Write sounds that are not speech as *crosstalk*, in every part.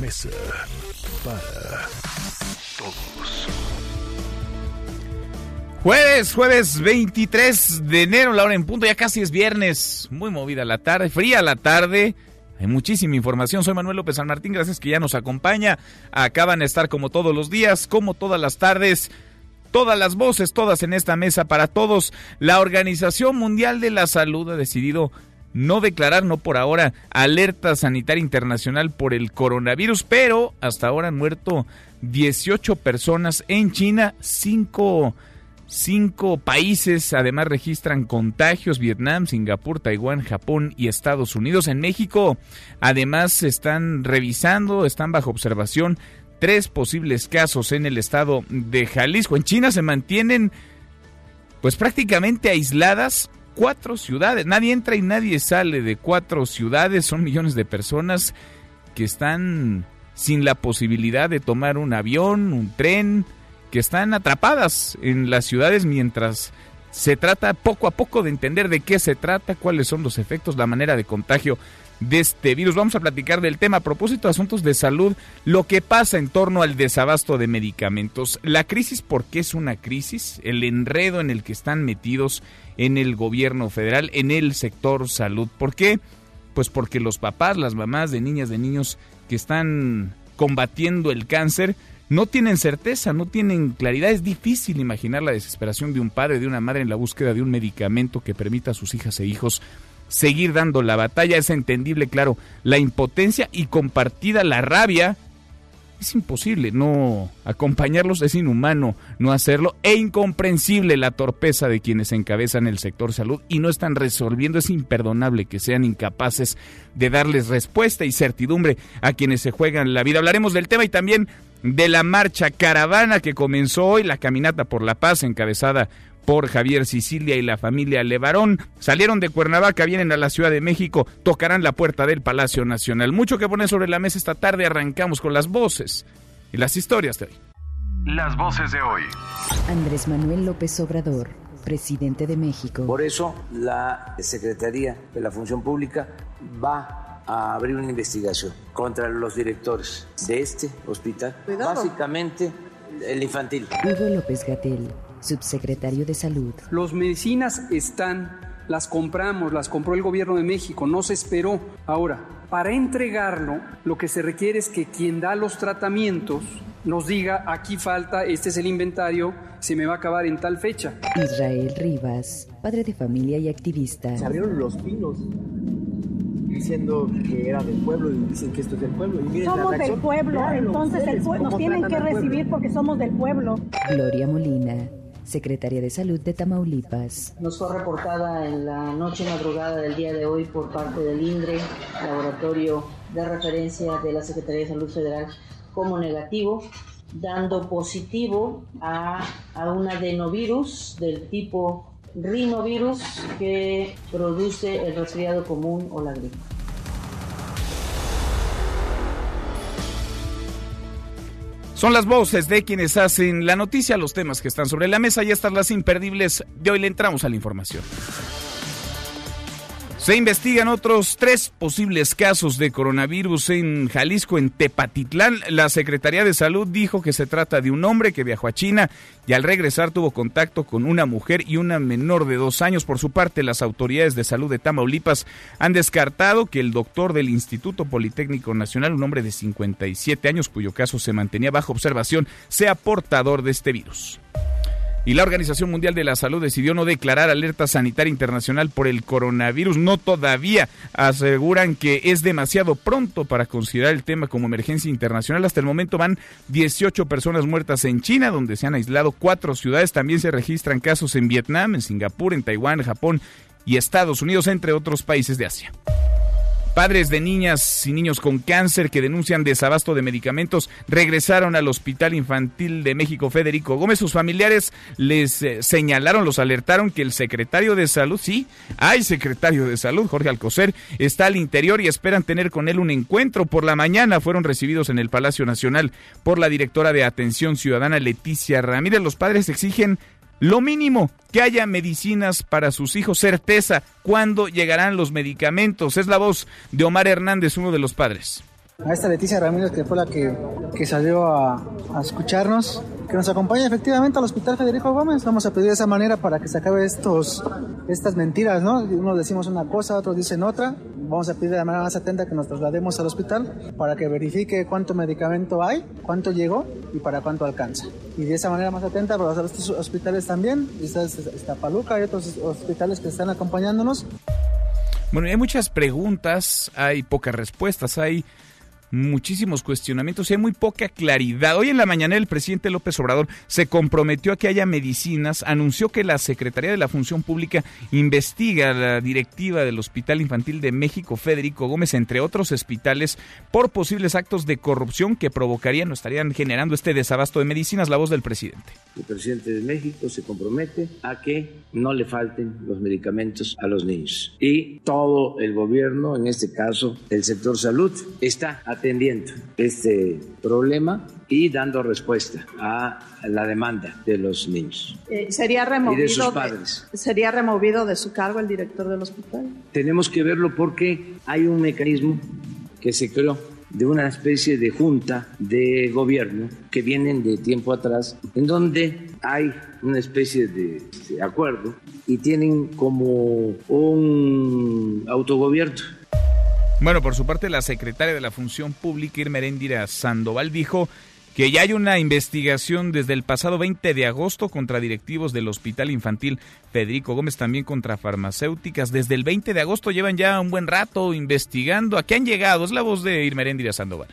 Mesa para Todos. Jueves, jueves 23 de enero, la hora en punto, ya casi es viernes, muy movida la tarde, fría la tarde, hay muchísima información, soy Manuel López San Martín, gracias que ya nos acompaña, acaban de estar como todos los días, como todas las tardes, todas las voces, todas en esta mesa para todos. La Organización Mundial de la Salud ha decidido no declarar, no por ahora, alerta sanitaria internacional por el coronavirus, pero hasta ahora han muerto 18 personas en China, 5 Cinco países además registran contagios, Vietnam, Singapur, Taiwán, Japón y Estados Unidos. En México además están revisando, están bajo observación tres posibles casos en el estado de Jalisco. En China se mantienen pues prácticamente aisladas cuatro ciudades. Nadie entra y nadie sale de cuatro ciudades. Son millones de personas que están sin la posibilidad de tomar un avión, un tren, que están atrapadas en las ciudades mientras se trata poco a poco de entender de qué se trata, cuáles son los efectos, la manera de contagio de este virus. Vamos a platicar del tema a propósito de asuntos de salud, lo que pasa en torno al desabasto de medicamentos. La crisis, ¿por qué es una crisis? El enredo en el que están metidos en el gobierno federal, en el sector salud. ¿Por qué? Pues porque los papás, las mamás de niñas, de niños que están combatiendo el cáncer, no tienen certeza, no tienen claridad. Es difícil imaginar la desesperación de un padre, de una madre en la búsqueda de un medicamento que permita a sus hijas e hijos seguir dando la batalla. Es entendible, claro, la impotencia y compartida la rabia. Es imposible no acompañarlos, es inhumano no hacerlo e incomprensible la torpeza de quienes encabezan el sector salud y no están resolviendo. Es imperdonable que sean incapaces de darles respuesta y certidumbre a quienes se juegan la vida. Hablaremos del tema y también de la marcha caravana que comenzó hoy, la caminata por la paz encabezada por Javier Sicilia y la familia Levarón. Salieron de Cuernavaca, vienen a la Ciudad de México, tocarán la puerta del Palacio Nacional. Mucho que poner sobre la mesa esta tarde, arrancamos con las voces y las historias de hoy. Las voces de hoy. Andrés Manuel López Obrador, presidente de México. Por eso la Secretaría de la Función Pública va a abrir una investigación contra los directores de este hospital, básicamente el infantil. Hugo López Gatel, subsecretario de Salud. Las medicinas están, las compramos, las compró el gobierno de México, no se esperó. Ahora, para entregarlo, lo que se requiere es que quien da los tratamientos nos diga, aquí falta, este es el inventario, se me va a acabar en tal fecha. Israel Rivas, padre de familia y activista. se abrieron los pinos diciendo que era del pueblo y dicen que esto es del pueblo. Y miren la Somos del pueblo, Claro, entonces el ustedes, pue- nos ¿cómo tienen que pueblo? recibir porque somos del pueblo. Gloria Molina, secretaria de Salud de Tamaulipas. Nos fue reportada en la noche madrugada del día de hoy por parte del INDRE, laboratorio de referencia de la Secretaría de Salud Federal, como negativo, dando positivo a, a un adenovirus del tipo rinovirus que produce el resfriado común o la gripe. Son las voces de quienes hacen la noticia, los temas que están sobre la mesa y estas las imperdibles de hoy le entramos a la información. Se investigan otros tres posibles casos de coronavirus en Jalisco, en Tepatitlán. La Secretaría de Salud dijo que se trata de un hombre que viajó a China y al regresar tuvo contacto con una mujer y una menor de dos años. Por su parte, las autoridades de salud de Tamaulipas han descartado que el doctor del Instituto Politécnico Nacional, un hombre de 57 años cuyo caso se mantenía bajo observación, sea portador de este virus. Y la Organización Mundial de la Salud decidió no declarar alerta sanitaria internacional por el coronavirus. No todavía aseguran que es demasiado pronto para considerar el tema como emergencia internacional. Hasta el momento van 18 personas muertas en China, donde se han aislado cuatro ciudades. También se registran casos en Vietnam, en Singapur, en Taiwán, Japón y Estados Unidos, entre otros países de Asia. Padres de niñas y niños con cáncer que denuncian desabasto de medicamentos regresaron al Hospital Infantil de México Federico Gómez. Sus familiares les eh, señalaron, los alertaron que el secretario de salud, sí, hay secretario de salud, Jorge Alcocer, está al interior y esperan tener con él un encuentro. Por la mañana fueron recibidos en el Palacio Nacional por la directora de Atención Ciudadana, Leticia Ramírez. Los padres exigen lo mínimo, que haya medicinas para sus hijos, certeza, cuándo llegarán los medicamentos. Es la voz de Omar Hernández, uno de los padres a esta Leticia Ramírez que fue la que, que salió a, a, escucharnos, que nos acompaña efectivamente al Hospital Federico Gómez. Vamos a pedir de esa manera para que se acabe estos, estas mentiras, ¿no? Unos decimos una cosa, otros dicen otra. Vamos a pedir de la manera más atenta que nos traslademos al hospital para que verifique cuánto medicamento hay, cuánto llegó y para cuánto alcanza. Y de esa manera más atenta para los otros hospitales también, está, está Paluca y otros hospitales que están acompañándonos. Bueno, hay muchas preguntas, hay pocas respuestas, hay muchísimos cuestionamientos y hay muy poca claridad. Hoy en la mañana el presidente López Obrador se comprometió a que haya medicinas, anunció que la Secretaría de la Función Pública investiga la directiva del Hospital Infantil de México Federico Gómez, entre otros hospitales, por posibles actos de corrupción que provocarían o estarían generando este desabasto de medicinas. La voz del presidente. El presidente de México se compromete a que no le falten los medicamentos a los niños. Y todo el gobierno, en este caso el sector salud, está atendiendo este problema y dando respuesta a la demanda de los niños. Eh, ¿Sería removido y de sus padres. ¿Sería removido de su cargo el director del hospital? Tenemos que verlo porque hay un mecanismo que se creó de una especie de junta de gobierno que vienen de tiempo atrás, en donde hay una especie de, acuerdo y tienen como un autogobierno. Bueno, por su parte, la secretaria de la Función Pública, Irmeréndira Sandoval, dijo que ya hay una investigación desde el pasado 20 de agosto contra directivos del Hospital Infantil Federico Gómez, también contra farmacéuticas. Desde el 20 de agosto llevan ya un buen rato investigando. ¿A qué han llegado? Es la voz de Irmeréndira Sandoval.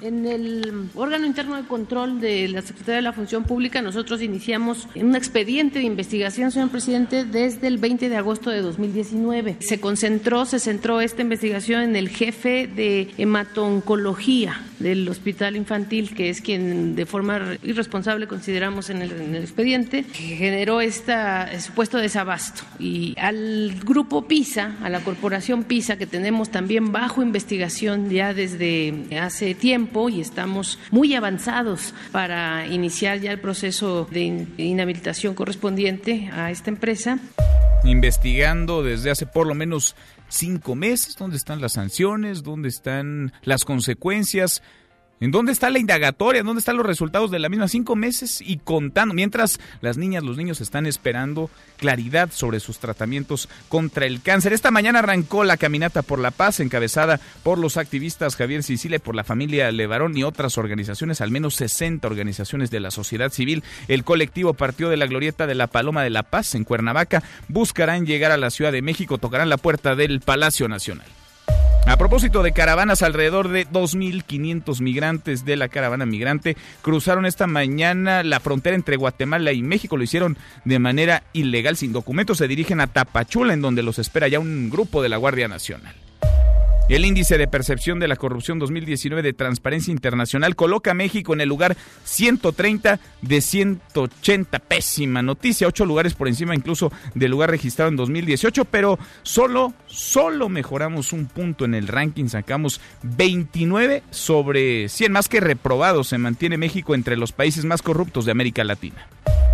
En el órgano interno de control de la Secretaría de la Función Pública, nosotros iniciamos un expediente de investigación, señor presidente, desde el 20 de agosto de 2019. Se concentró, se centró esta investigación en el jefe de hematoncología del Hospital Infantil, que es quien de forma irresponsable consideramos en el, en el expediente, que generó este supuesto desabasto. Y al grupo PISA, a la corporación PISA, que tenemos también bajo investigación ya desde hace tiempo, y estamos muy avanzados para iniciar ya el proceso de inhabilitación correspondiente a esta empresa. Investigando desde hace por lo menos cinco meses, ¿dónde están las sanciones? ¿Dónde están las consecuencias? ¿En dónde está la indagatoria? ¿En dónde están los resultados de la misma? Cinco meses y contando, mientras las niñas, los niños están esperando claridad sobre sus tratamientos contra el cáncer. Esta mañana arrancó la Caminata por la Paz, encabezada por los activistas Javier Sicilia, por la familia Levarón y otras organizaciones, al menos 60 organizaciones de la sociedad civil. El colectivo partió de la glorieta de la Paloma de la Paz en Cuernavaca. Buscarán llegar a la Ciudad de México, tocarán la puerta del Palacio Nacional. A propósito de caravanas, alrededor de 2.500 migrantes de la caravana migrante cruzaron esta mañana la frontera entre Guatemala y México. Lo hicieron de manera ilegal, sin documentos. Se dirigen a Tapachula, en donde los espera ya un grupo de la Guardia Nacional. El índice de percepción de la corrupción 2019 de Transparencia Internacional coloca a México en el lugar 130 de 180. Pésima noticia, ocho lugares por encima incluso del lugar registrado en 2018, pero solo, solo mejoramos un punto en el ranking, sacamos 29 sobre 100, más que reprobados. Se mantiene México entre los países más corruptos de América Latina.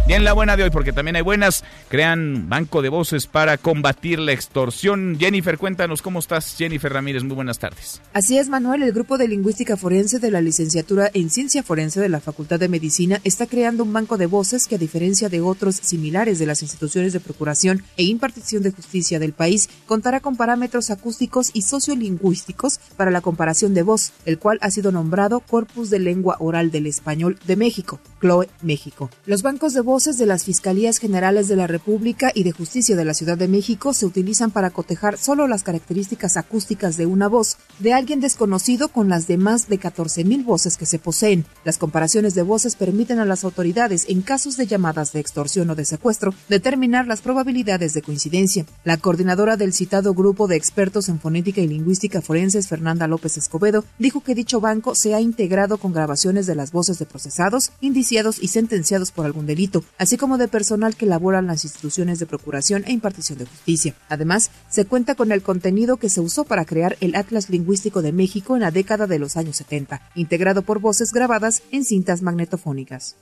Y en la buena de hoy, porque también hay buenas, crean banco de voces para combatir la extorsión. Jennifer, cuéntanos cómo estás. Jennifer Ramírez, muy buenas tardes. Así es, Manuel. El grupo de lingüística forense de la licenciatura en ciencia forense de la Facultad de Medicina está creando un banco de voces que, a diferencia de otros similares de las instituciones de procuración e impartición de justicia del país, contará con parámetros acústicos y sociolingüísticos para la comparación de voz, el cual ha sido nombrado Corpus de Lengua Oral del Español de México, CLOE México. Los bancos de voces de las Fiscalías Generales de la República y de Justicia de la Ciudad de México se utilizan para cotejar solo las características acústicas de una voz de alguien desconocido con las demás de 14.000 voces que se poseen. Las comparaciones de voces permiten a las autoridades, en casos de llamadas de extorsión o de secuestro, determinar las probabilidades de coincidencia. La coordinadora del citado grupo de expertos en fonética y lingüística forenses, Fernanda López Escobedo, dijo que dicho banco se ha integrado con grabaciones de las voces de procesados, indiciados y sentenciados por algún delito, así como de personal que labora en las instituciones de procuración e impartición de justicia. Además, se cuenta con el contenido que se usó para crear el Atlas Lingüístico de México en la década de los años 70, integrado por voces grabadas en cintas magnetofónicas.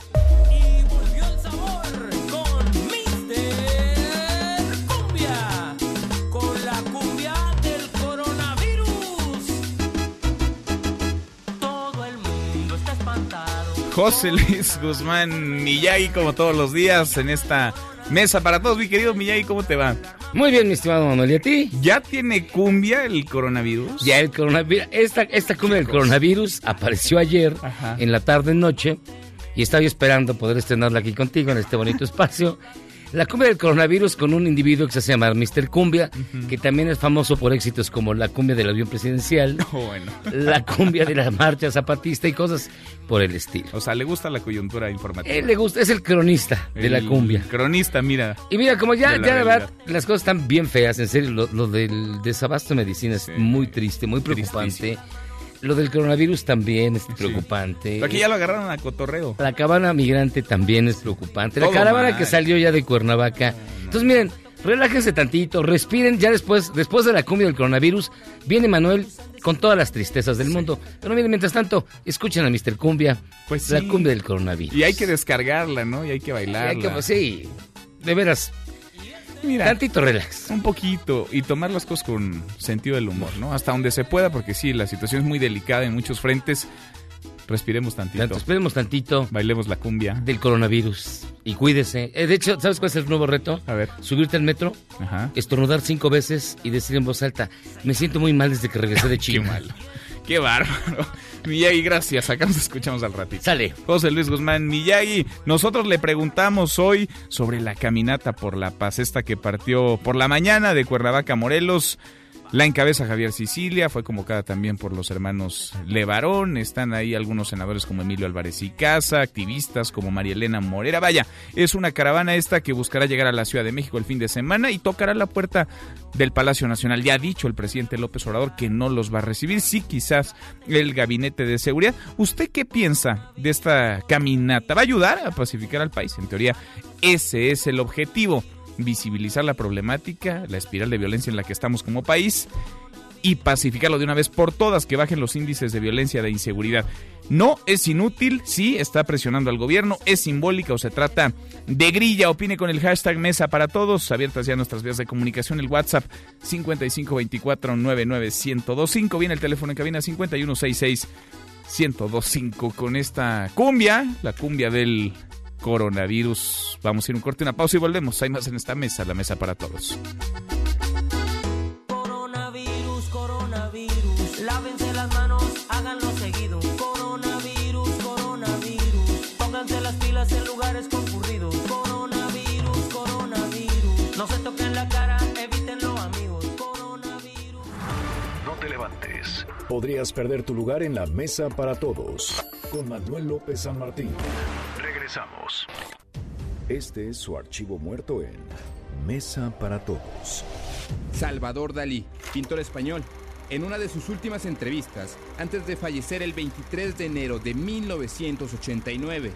José Luis Guzmán Miyagi, como todos los días, en esta mesa para todos. Mi querido Miyagi, ¿cómo te va? Muy bien, mi estimado Manuel, ¿y a ti? ¿Ya tiene cumbia el coronavirus? Ya el coronavirus, esta, esta cumbia del coronavirus apareció ayer en la tarde-noche y estaba yo esperando poder estrenarla aquí contigo en este bonito espacio. *laughs* La cumbia del coronavirus con un individuo que se hace llamar Mr. Cumbia, que también es famoso por éxitos como la cumbia del avión presidencial, *laughs* bueno. la cumbia de la marcha zapatista y cosas por el estilo. O sea, le gusta la coyuntura informativa. Él le gusta, es el cronista de la cumbia. Cronista, mira. Y mira, como ya, de la ya verdad, las cosas están bien feas, en serio, lo, lo del desabasto de medicina es muy triste, muy preocupante. Lo del coronavirus también es preocupante. Aquí ya lo agarraron a cotorreo. La caravana migrante también es preocupante. La caravana mal. que salió ya de Cuernavaca. Entonces, miren, relájense tantito, respiren. Ya después, después de la cumbia del coronavirus, viene Manuel con todas las tristezas del mundo. Pero miren, mientras tanto, escuchen a Mr. Cumbia, Pues la sí. cumbia del coronavirus. Y hay que descargarla, ¿no? Y hay que bailarla. Hay que- pues, sí, de veras. Mira, Tantito relax. Un poquito. Y tomar las cosas con sentido del humor, ¿no? Hasta donde se pueda, porque sí, la situación es muy delicada en muchos frentes. Respiremos tantito. Tanto, esperemos tantito. Bailemos la cumbia. Del coronavirus. Y cuídese. Eh, de hecho, ¿sabes cuál es el nuevo reto? A ver. Subirte al metro, estornudar cinco veces y decir en voz alta, me siento muy mal desde que regresé de *laughs* China. Qué malo. Qué bárbaro. *laughs* Miyagi, gracias. Acá nos escuchamos al ratito. Sale. José Luis Guzmán Miyagi. Nosotros le preguntamos hoy sobre la caminata por la paz, esta que partió por la mañana de Cuernavaca, Morelos. La encabeza Javier Sicilia, fue convocada también por los hermanos Levarón. Están ahí algunos senadores como Emilio Álvarez y Casa, activistas como María Elena Morera. Vaya, es una caravana esta que buscará llegar a la Ciudad de México el fin de semana y tocará la puerta del Palacio Nacional. Ya ha dicho el presidente López Obrador que no los va a recibir, sí quizás el gabinete de seguridad. ¿Usted qué piensa de esta caminata? ¿Va a ayudar a pacificar al país? En teoría, ese es el objetivo visibilizar la problemática, la espiral de violencia en la que estamos como país y pacificarlo de una vez por todas, que bajen los índices de violencia, de inseguridad. No es inútil, sí está presionando al gobierno, es simbólica o se trata de grilla. Opine con el hashtag Mesa para Todos, abiertas ya nuestras vías de comunicación, el WhatsApp 5524-99125, viene el teléfono en cabina 5166 1025 con esta cumbia, la cumbia del coronavirus. Vamos a ir un corte, una pausa y volvemos. Hay más en esta mesa, la mesa para todos. Coronavirus, coronavirus. Lávense las manos, háganlo seguido. Coronavirus, coronavirus. Pónganse las pilas en lugares concurridos. Coronavirus, coronavirus. No se toquen la cara, evítenlo, amigos. Coronavirus. No te levantes. Podrías perder tu lugar en la mesa para todos. Con Manuel López San Martín. Regresamos. Este es su archivo muerto en Mesa para Todos. Salvador Dalí, pintor español. En una de sus últimas entrevistas, antes de fallecer el 23 de enero de 1989,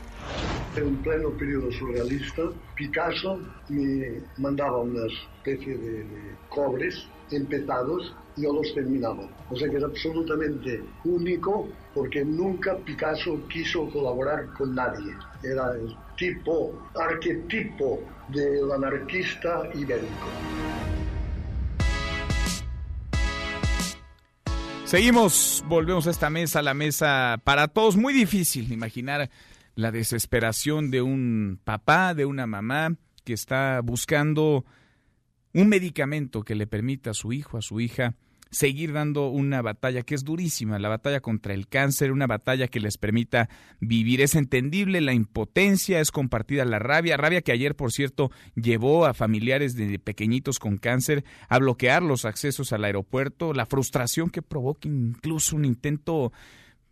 En pleno periodo surrealista, Picasso me mandaba una especie de, de cobres empezados y yo los terminaba. O sea que es absolutamente único porque nunca Picasso quiso colaborar con nadie. Era el tipo, arquetipo del anarquista ibérico. Seguimos, volvemos a esta mesa, la mesa para todos. Muy difícil imaginar la desesperación de un papá, de una mamá que está buscando un medicamento que le permita a su hijo, a su hija, seguir dando una batalla que es durísima, la batalla contra el cáncer, una batalla que les permita vivir. Es entendible la impotencia, es compartida la rabia, rabia que ayer, por cierto, llevó a familiares de pequeñitos con cáncer a bloquear los accesos al aeropuerto, la frustración que provoca incluso un intento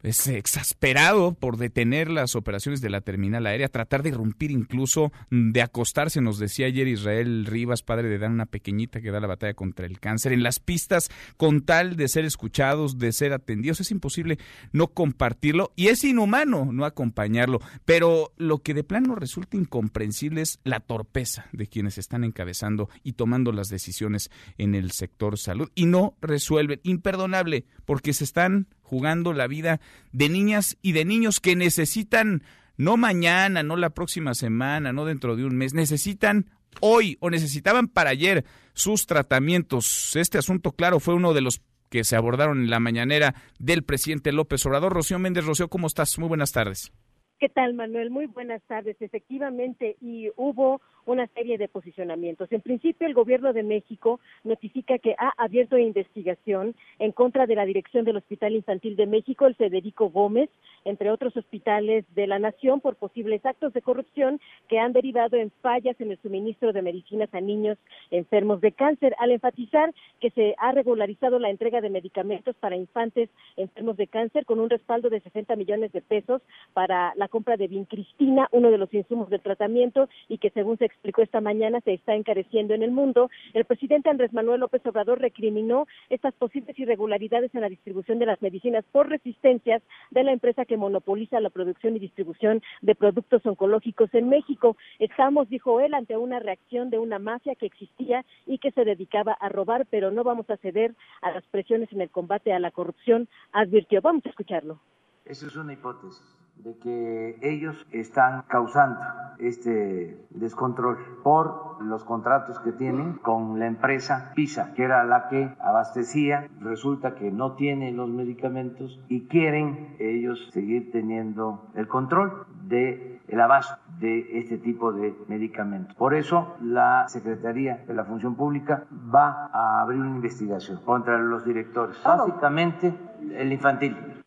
es exasperado por detener las operaciones de la terminal aérea, tratar de irrumpir incluso, mm, de acostarse, nos decía ayer Israel Rivas, padre de Dan, una pequeñita que da la batalla contra el cáncer, en las pistas con tal de ser escuchados, de ser atendidos. Es imposible no compartirlo y es inhumano no acompañarlo, pero lo que de plano resulta incomprensible es la torpeza de quienes están encabezando y tomando las decisiones en el sector salud y no resuelven. Imperdonable, porque se están jugando la vida de niñas y de niños que necesitan no mañana, no la próxima semana, no dentro de un mes, necesitan hoy o necesitaban para ayer sus tratamientos. Este asunto, claro, fue uno de los que se abordaron en la mañanera del presidente López Obrador. Rocío Méndez, Rocío, ¿cómo estás? Muy buenas tardes. ¿Qué tal, Manuel? Muy buenas tardes. Efectivamente, y hubo una serie de posicionamientos. En principio, el Gobierno de México notifica que ha abierto investigación en contra de la dirección del Hospital Infantil de México, el Federico Gómez, entre otros hospitales de la Nación, por posibles actos de corrupción que han derivado en fallas en el suministro de medicinas a niños enfermos de cáncer, al enfatizar que se ha regularizado la entrega de medicamentos para infantes enfermos de cáncer con un respaldo de 60 millones de pesos para la compra de vincristina, uno de los insumos del tratamiento, y que según se explicó esta mañana, se está encareciendo en el mundo. El presidente Andrés Manuel López Obrador recriminó estas posibles irregularidades en la distribución de las medicinas por resistencias de la empresa que monopoliza la producción y distribución de productos oncológicos en México. Estamos, dijo él, ante una reacción de una mafia que existía y que se dedicaba a robar, pero no vamos a ceder a las presiones en el combate a la corrupción, advirtió. Vamos a escucharlo. Esa es una hipótesis de que ellos están causando este descontrol por los contratos que tienen con la empresa PISA, que era la que abastecía, resulta que no tiene los medicamentos y quieren ellos seguir teniendo el control de el abasto de este tipo de medicamentos. Por eso la Secretaría de la Función Pública va a abrir una investigación contra los directores, básicamente el infantil,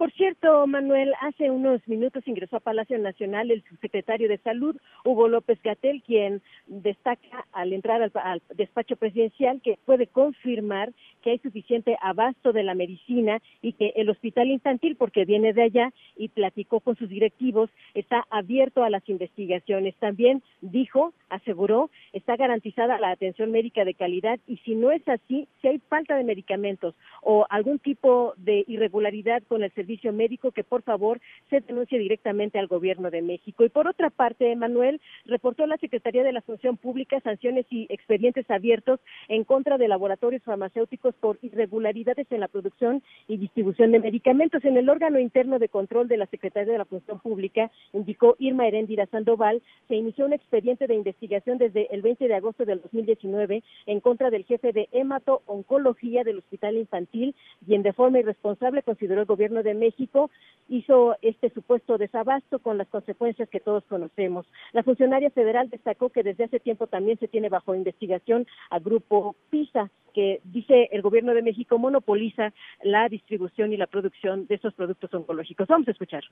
por cierto, Manuel, hace unos minutos ingresó a Palacio Nacional el subsecretario de Salud, Hugo López Gatel, quien destaca al entrar al, despacho presidencial que puede confirmar que hay suficiente abasto de la medicina y que el hospital infantil, porque viene de allá y platicó con sus directivos, está abierto a las investigaciones. También dijo, aseguró, está garantizada la atención médica de calidad y si no es así, si hay falta de medicamentos o algún tipo de irregularidad con el servicio médico que por favor se denuncie directamente al gobierno de México. Y por otra parte, Manuel, reportó la Secretaría de la Función Pública sanciones y expedientes abiertos en contra de laboratorios farmacéuticos por irregularidades en la producción y distribución de medicamentos. En el órgano interno de control de la Secretaría de la Función Pública, indicó Irma Heréndira Sandoval, se inició un expediente de investigación desde el 20 de agosto del 2019 en contra del jefe de hemato-oncología del Hospital Infantil, quien de forma irresponsable consideró el gobierno de México hizo este supuesto desabasto con las consecuencias que todos conocemos. La funcionaria federal destacó que desde hace tiempo también se tiene bajo investigación al grupo PISA, que dice el gobierno de México monopoliza la distribución y la producción de esos productos oncológicos. Vamos a escuchar.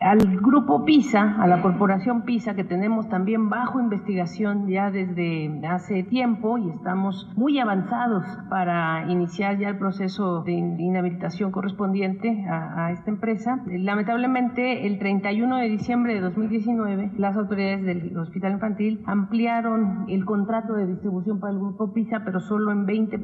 Al grupo PISA, a la corporación PISA, que tenemos también bajo investigación ya desde hace tiempo y estamos muy avanzados para iniciar ya el proceso de inhabilitación correspondiente a, esta empresa. Lamentablemente, el 31 de diciembre de 2019, las autoridades del Hospital Infantil ampliaron el contrato de distribución para el grupo PISA, pero solo en 20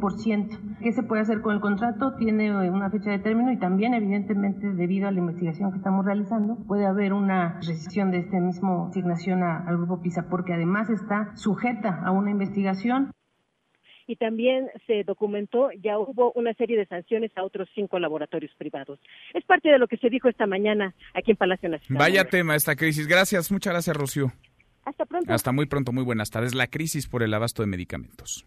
¿Qué se puede hacer con el contrato? Tiene una fecha de término y también, evidentemente, debido a la investigación que estamos realizando, puede haber una rescisión de este mismo asignación al Grupo PISA, porque además está sujeta a una investigación y también se documentó, ya hubo una serie de sanciones a otros cinco laboratorios privados. Es parte de lo que se dijo esta mañana aquí en Palacio Nacional. Vaya tema esta crisis. Gracias, muchas gracias, Rocío. Hasta pronto. Hasta muy pronto, muy buenas tardes. La crisis por el abasto de medicamentos.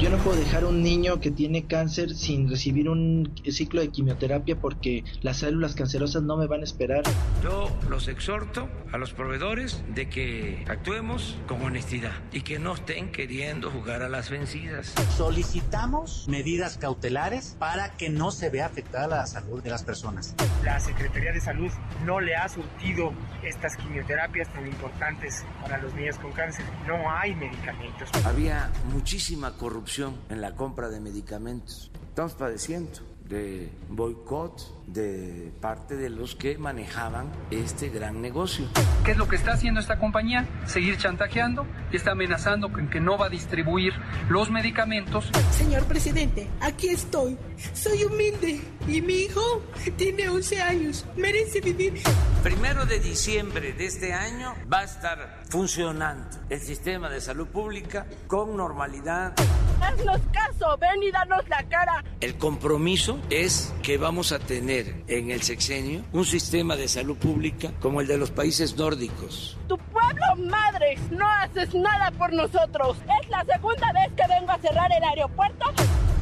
Yo no puedo dejar a un niño que tiene cáncer sin recibir un ciclo de quimioterapia porque las células cancerosas no me van a esperar. Yo los exhorto a los proveedores de que actuemos con honestidad y que no estén queriendo jugar a las vencidas. Solicitamos medidas cautelares para que no se vea afectada la salud de las personas. La Secretaría de Salud no le ha surtido estas quimioterapias tan importantes para los niños con cáncer. No hay medicamentos. Había muchísima corrupción en la compra de medicamentos. Estamos padeciendo de boicot de parte de los que manejaban este gran negocio. ¿Qué es lo que está haciendo esta compañía? Seguir chantajeando y está amenazando con que no va a distribuir los medicamentos. Señor presidente, aquí estoy. Soy humilde y mi hijo tiene 11 años. Merece vivir. Primero de diciembre de este año va a estar funcionando el sistema de salud pública con normalidad. Haznos caso, ven y danos la cara. El compromiso es que vamos a tener en el sexenio un sistema de salud pública como el de los países nórdicos. Tu pueblo madre, no haces nada por nosotros. Es la segunda vez que vengo a cerrar el aeropuerto.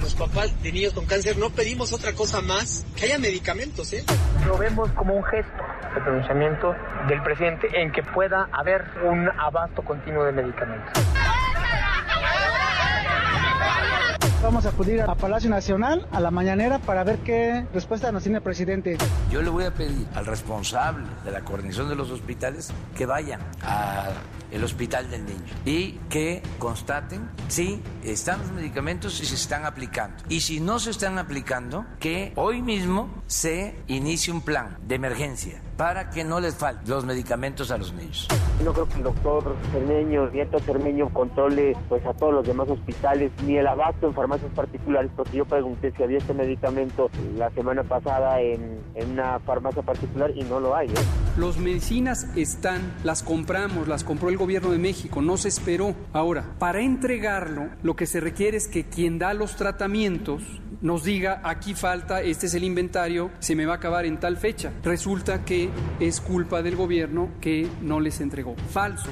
Los papás de niños con cáncer no pedimos otra cosa más que haya medicamentos, ¿eh? Lo vemos como un gesto de pronunciamiento del presidente en que pueda haber un abasto continuo de medicamentos. Vamos a acudir a Palacio Nacional a la mañanera para ver qué respuesta nos tiene el presidente. Yo le voy a pedir al responsable de la coordinación de los hospitales que vayan al hospital del niño y que constaten si están los medicamentos y se están aplicando. Y si no se están aplicando, que hoy mismo se inicie un plan de emergencia para que no les falten los medicamentos a los niños. No creo que el doctor Cermeño, nieto Cermeño, controle pues a todos los demás hospitales, ni el abasto en farmacias particulares, porque yo pregunté si había este medicamento la semana pasada en, en una farmacia particular y no lo hay. ¿eh? Los medicinas están, las compramos, las compró el gobierno de México, no se esperó. Ahora, para entregarlo, lo que se requiere es que quien da los tratamientos nos diga, aquí falta, este es el inventario, se me va a acabar en tal fecha. Resulta que es culpa del gobierno que no les entregó. Falso.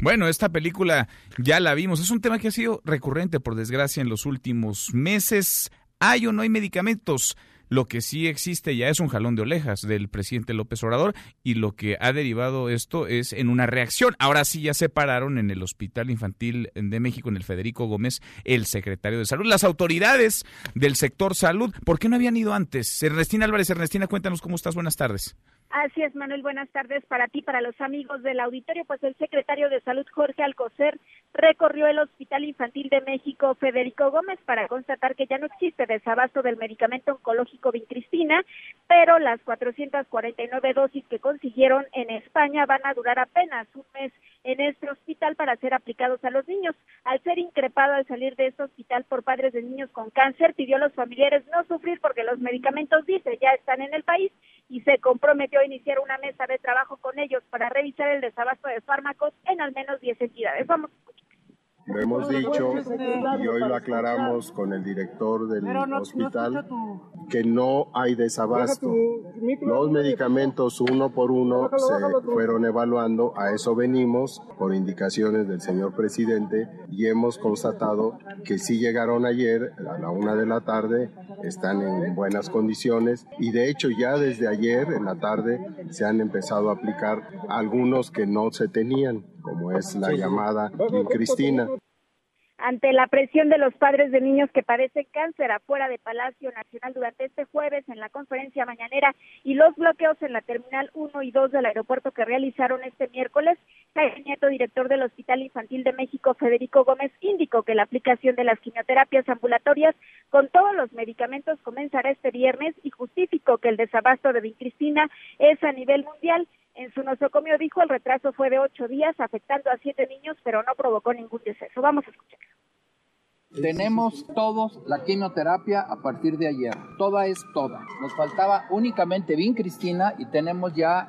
Bueno, esta película ya la vimos. Es un tema que ha sido recurrente, por desgracia, en los últimos meses. ¿Hay o no hay medicamentos? Lo que sí existe ya es un jalón de orejas del presidente López Obrador y lo que ha derivado esto es en una reacción. Ahora sí ya se pararon en el Hospital Infantil de México, en el Federico Gómez, el secretario de Salud. Las autoridades del sector salud, ¿por qué no habían ido antes? Ernestina Álvarez, Ernestina, cuéntanos cómo estás. Buenas tardes. Así es, Manuel. Buenas tardes para ti, para los amigos del auditorio. Pues el secretario de Salud, Jorge Alcocer, recorrió el Hospital Infantil de México, Federico Gómez, para constatar que ya no existe desabasto del medicamento oncológico vincristina, pero las 449 dosis que consiguieron en España van a durar apenas un mes en este hospital para ser aplicados a los niños. Al ser increpado al salir de este hospital por padres de niños con cáncer, pidió a los familiares no sufrir porque los medicamentos, dice, ya están en el país y se comprometió a iniciar una mesa de trabajo con ellos para revisar el desabasto de fármacos en al menos 10 entidades. Vamos lo hemos dicho y hoy lo aclaramos con el director del hospital que no hay desabasto. Los medicamentos uno por uno se fueron evaluando, a eso venimos por indicaciones del señor presidente y hemos constatado que sí llegaron ayer a la una de la tarde, están en buenas condiciones. Y de hecho ya desde ayer en la tarde se han empezado a aplicar algunos que no se tenían como es la llamada Cristina. Ante la presión de los padres de niños que padecen cáncer afuera de Palacio Nacional durante este jueves en la conferencia mañanera y los bloqueos en la Terminal 1 y 2 del aeropuerto que realizaron este miércoles, Jaime Nieto, director del Hospital Infantil de México, Federico Gómez, indicó que la aplicación de las quimioterapias ambulatorias con todos los medicamentos comenzará este viernes y justificó que el desabasto de vincristina es a nivel mundial en su nosocomio dijo el retraso fue de ocho días, afectando a siete niños, pero no provocó ningún deceso. Vamos a escuchar. Tenemos todos la quimioterapia a partir de ayer. Toda es toda. Nos faltaba únicamente Cristina y tenemos ya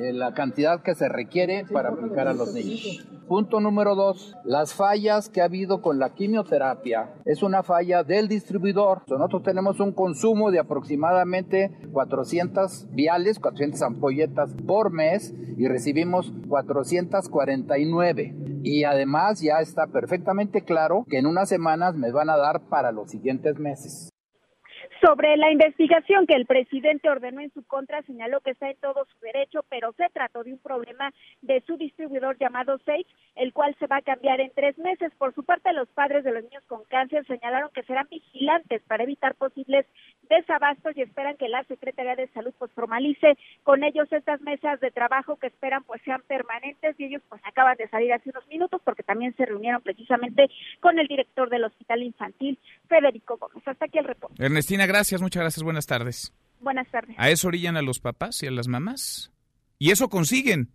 eh, la cantidad que se requiere para aplicar a los niños. Punto número dos, las fallas que ha habido con la quimioterapia es una falla del distribuidor. Nosotros tenemos un consumo de aproximadamente 400 viales, 400 ampolletas por mes y recibimos 449 y además ya está perfectamente claro que en unas semanas me van a dar para los siguientes meses. Sobre la investigación que el presidente ordenó en su contra, señaló que está en todo su derecho, pero se trató de un problema de su distribuidor llamado Sage, el cual se va a cambiar en tres meses. Por su parte, los padres de los niños con cáncer señalaron que serán vigilantes para evitar posibles desabastos y esperan que la Secretaría de Salud pues formalice con ellos estas mesas de trabajo que esperan pues sean permanentes y ellos pues acaban de salir hace unos minutos porque también se reunieron precisamente con el director del Hospital Infantil, Federico Gómez. Hasta aquí el reporte. Ernestina, gracias, muchas gracias, buenas tardes. Buenas tardes. A eso orillan a los papás y a las mamás. Y eso consiguen.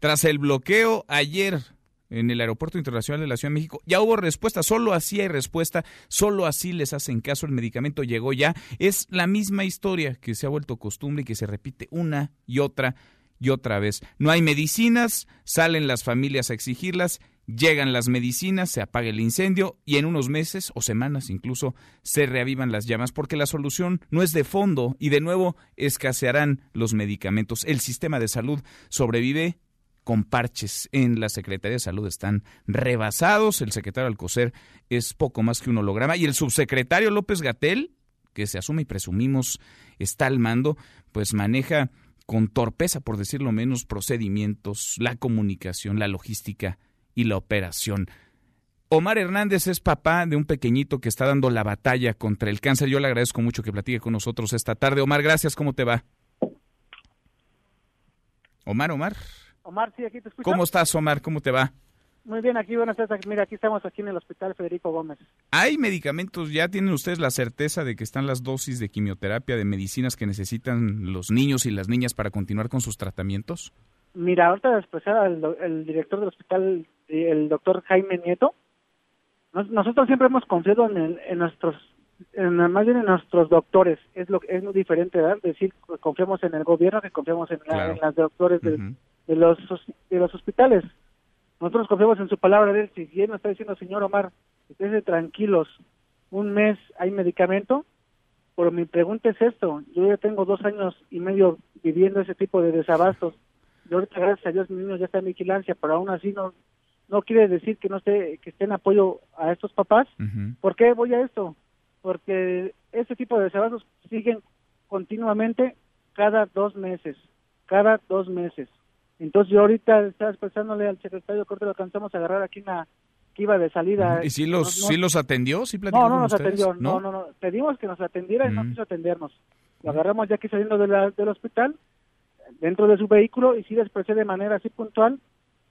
Tras el bloqueo ayer en el Aeropuerto Internacional de la Ciudad de México, ya hubo respuesta, solo así hay respuesta, solo así les hacen caso, el medicamento llegó ya. Es la misma historia que se ha vuelto costumbre y que se repite una y otra y otra vez. No hay medicinas, salen las familias a exigirlas llegan las medicinas, se apaga el incendio y en unos meses o semanas incluso se reavivan las llamas porque la solución no es de fondo y de nuevo escasearán los medicamentos. El sistema de salud sobrevive con parches en la Secretaría de Salud están rebasados. El secretario Alcocer es poco más que un holograma y el subsecretario López Gatel, que se asume y presumimos está al mando, pues maneja con torpeza, por decirlo menos, procedimientos, la comunicación, la logística y la operación. Omar Hernández es papá de un pequeñito que está dando la batalla contra el cáncer. Yo le agradezco mucho que platique con nosotros esta tarde. Omar, gracias. ¿Cómo te va? Omar, Omar. Omar, sí, aquí te escucho. ¿Cómo estás, Omar? ¿Cómo te va? Muy bien, aquí buenas tardes. Mira, aquí estamos aquí en el Hospital Federico Gómez. ¿Hay medicamentos? ¿Ya tienen ustedes la certeza de que están las dosis de quimioterapia, de medicinas que necesitan los niños y las niñas para continuar con sus tratamientos? Mira, ahorita expresaba el, el director del hospital, el doctor Jaime Nieto. nosotros siempre hemos confiado en, en nuestros, en, más bien en nuestros doctores. Es lo es muy diferente, ¿verdad? Decir que confiamos en el gobierno que confiamos en, la, en las doctores de, de, los de los hospitales. Nosotros confiamos en su palabra de él. Si bien nos está diciendo, señor Omar, esténse tranquilos, un mes hay medicamento, pero mi pregunta es esto. Yo ya tengo dos años y medio viviendo ese tipo de desabastos y ahorita gracias a Dios mi niño ya está en vigilancia, pero aún así no no quiere decir que no esté que esté en apoyo a estos papás. ¿Por qué voy a esto? Porque este tipo de desabastos siguen continuamente cada dos meses, cada dos meses. Entonces yo ahorita estaba expresándole al secretario Corte lo alcanzamos a agarrar aquí una que iba de salida. ¿Y si los, no, los atendió? ¿Sí no, no nos atendió, ¿No? no, no, Pedimos que nos atendiera y no quiso atendernos. Lo agarramos ya aquí saliendo de la, del hospital dentro de su vehículo y sí les expresé de manera así puntual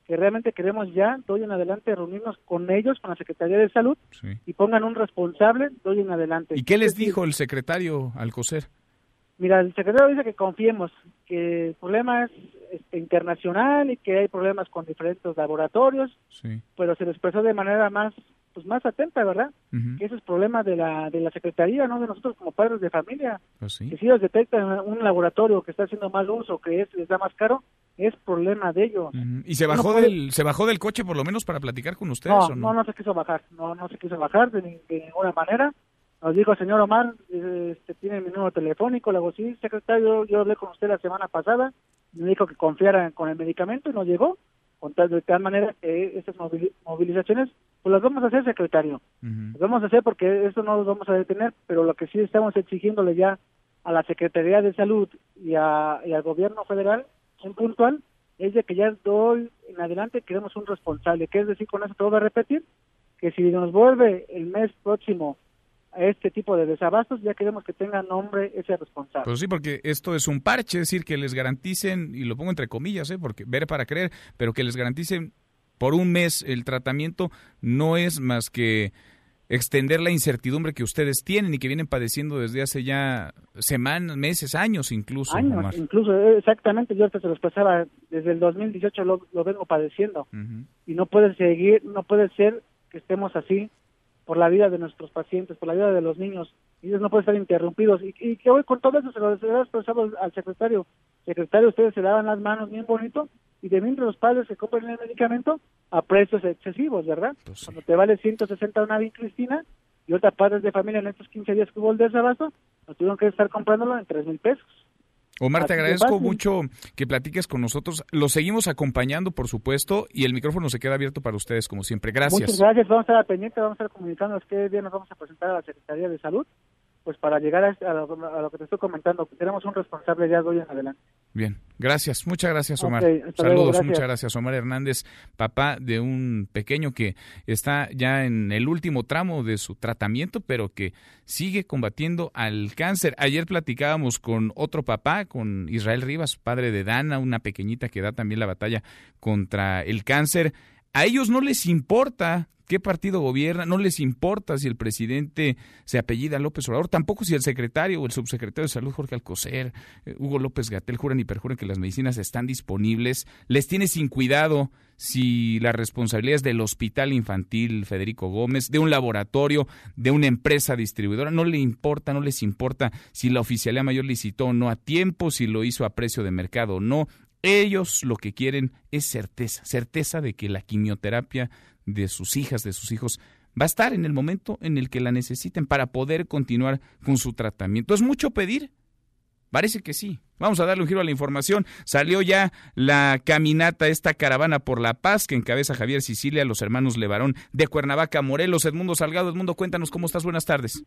que realmente queremos ya, doy en adelante, reunirnos con ellos, con la Secretaría de Salud, y pongan un responsable, doy en adelante. ¿Y qué les dijo el secretario Alcocer? Mira, el secretario dice que confiemos, que el problema es este, internacional y que hay problemas con diferentes laboratorios, pero se les expresó de manera más pues más atenta, ¿verdad? Que ese es problema de la, de la Secretaría, no de nosotros como padres de familia. Pues que si ellos detectan un laboratorio que está haciendo mal uso, que es, les da más caro, es problema de ellos. ¿Y se bajó, del, se bajó del coche por lo menos para platicar con ustedes? No, ¿o no? no, no se quiso bajar, no, no se quiso bajar de, ninguna manera. Nos dijo, señor Omar, este, tiene mi número telefónico, le digo, sí, secretario, yo hablé con usted la semana pasada, me dijo que confiara con el medicamento y nos llegó con tal, de tal manera que estas movilizaciones pues las vamos a hacer secretario las vamos a hacer porque eso no lo vamos a detener pero lo que sí estamos exigiéndole ya a la Secretaría de Salud y, a, y al gobierno federal en puntual es de que ya doy en adelante queremos un responsable que es decir con eso te voy a repetir que si nos vuelve el mes próximo este tipo de desabastos, ya queremos que tenga nombre ese responsable. Pues sí, porque esto es un parche, es decir, que les garanticen, y lo pongo entre comillas, ¿eh? porque ver para creer, pero que les garanticen por un mes el tratamiento no es más que extender la incertidumbre que ustedes tienen y que vienen padeciendo desde hace ya semanas, meses, años incluso. Años, incluso, eh, exactamente, yo te se los pasaba, desde el 2018 lo, lo vengo padeciendo y no puede seguir, no puede ser que estemos así por la vida de nuestros pacientes, por la vida de los niños, y ellos no pueden estar interrumpidos. Y, y que hoy con todo eso se lo, expresado al secretario. Secretario, ustedes se daban las manos bien bonito, y de mientras los padres se compran el medicamento a precios excesivos, ¿verdad? Pues Cuando te vale 160 una vincristina, y otra padres de familia en estos 15 días que hubo el desabasto, nos tuvieron que estar comprándolo en 3 mil pesos. Omar, te Así agradezco mucho que platiques con nosotros. Lo seguimos acompañando, por supuesto, y el micrófono se queda abierto para ustedes, como siempre. Gracias. Muchas gracias, vamos a estar pendiente, vamos a estar comunicándonos qué día nos vamos a presentar a la Secretaría de Salud, pues para llegar a, lo, a lo que te estoy comentando, tenemos un responsable ya de hoy en adelante. Bien, gracias, muchas gracias Omar. Saludos, luego, gracias. muchas gracias Omar Hernández, papá de un pequeño que está ya en el último tramo de su tratamiento, pero que sigue combatiendo al cáncer. Ayer platicábamos con otro papá, con Israel Rivas, padre de Dana, una pequeñita que da también la batalla contra el cáncer. A ellos no les importa qué partido gobierna, no les importa si el presidente se apellida López Obrador, tampoco si el secretario o el subsecretario de Salud Jorge Alcocer, eh, Hugo López Gatel juran y perjuran que las medicinas están disponibles, les tiene sin cuidado si la responsabilidad es del Hospital Infantil Federico Gómez, de un laboratorio, de una empresa distribuidora, no le importa, no les importa si la oficialía mayor licitó o no a tiempo, si lo hizo a precio de mercado o no, ellos lo que quieren es certeza, certeza de que la quimioterapia de sus hijas, de sus hijos, va a estar en el momento en el que la necesiten para poder continuar con su tratamiento. ¿Es mucho pedir? Parece que sí. Vamos a darle un giro a la información. Salió ya la caminata, esta caravana por la paz que encabeza Javier Sicilia, los hermanos Levarón de Cuernavaca, Morelos. Edmundo Salgado, Edmundo, cuéntanos cómo estás. Buenas tardes.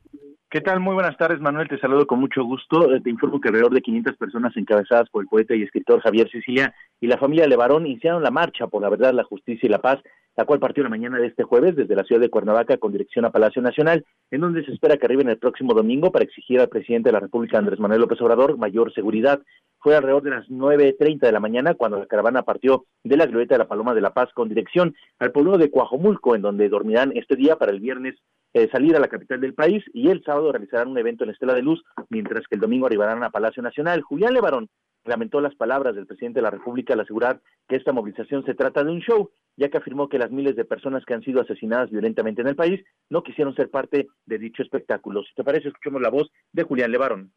¿Qué tal? Muy buenas tardes, Manuel. Te saludo con mucho gusto. Eh, Te informo que alrededor de 500 personas encabezadas por el poeta y escritor Javier Sicilia y la familia Levarón iniciaron la marcha por la verdad, la justicia y la paz, la cual partió la mañana de este jueves desde la ciudad de Cuernavaca con dirección a Palacio Nacional, en donde se espera que arriben el próximo domingo para exigir al presidente de la República, Andrés Manuel López Obrador, mayor seguridad. Fue alrededor de las 9.30 de la mañana cuando la caravana partió de la glorieta de la Paloma de la Paz con dirección al pueblo de Coajomulco, en donde dormirán este día para el viernes eh, salir a la capital del país y el sábado realizarán un evento en la Estela de Luz, mientras que el domingo arribarán a Palacio Nacional. Julián Levarón lamentó las palabras del presidente de la República al asegurar que esta movilización se trata de un show, ya que afirmó que las miles de personas que han sido asesinadas violentamente en el país no quisieron ser parte de dicho espectáculo. Si te parece, escuchemos la voz de Julián Levarón.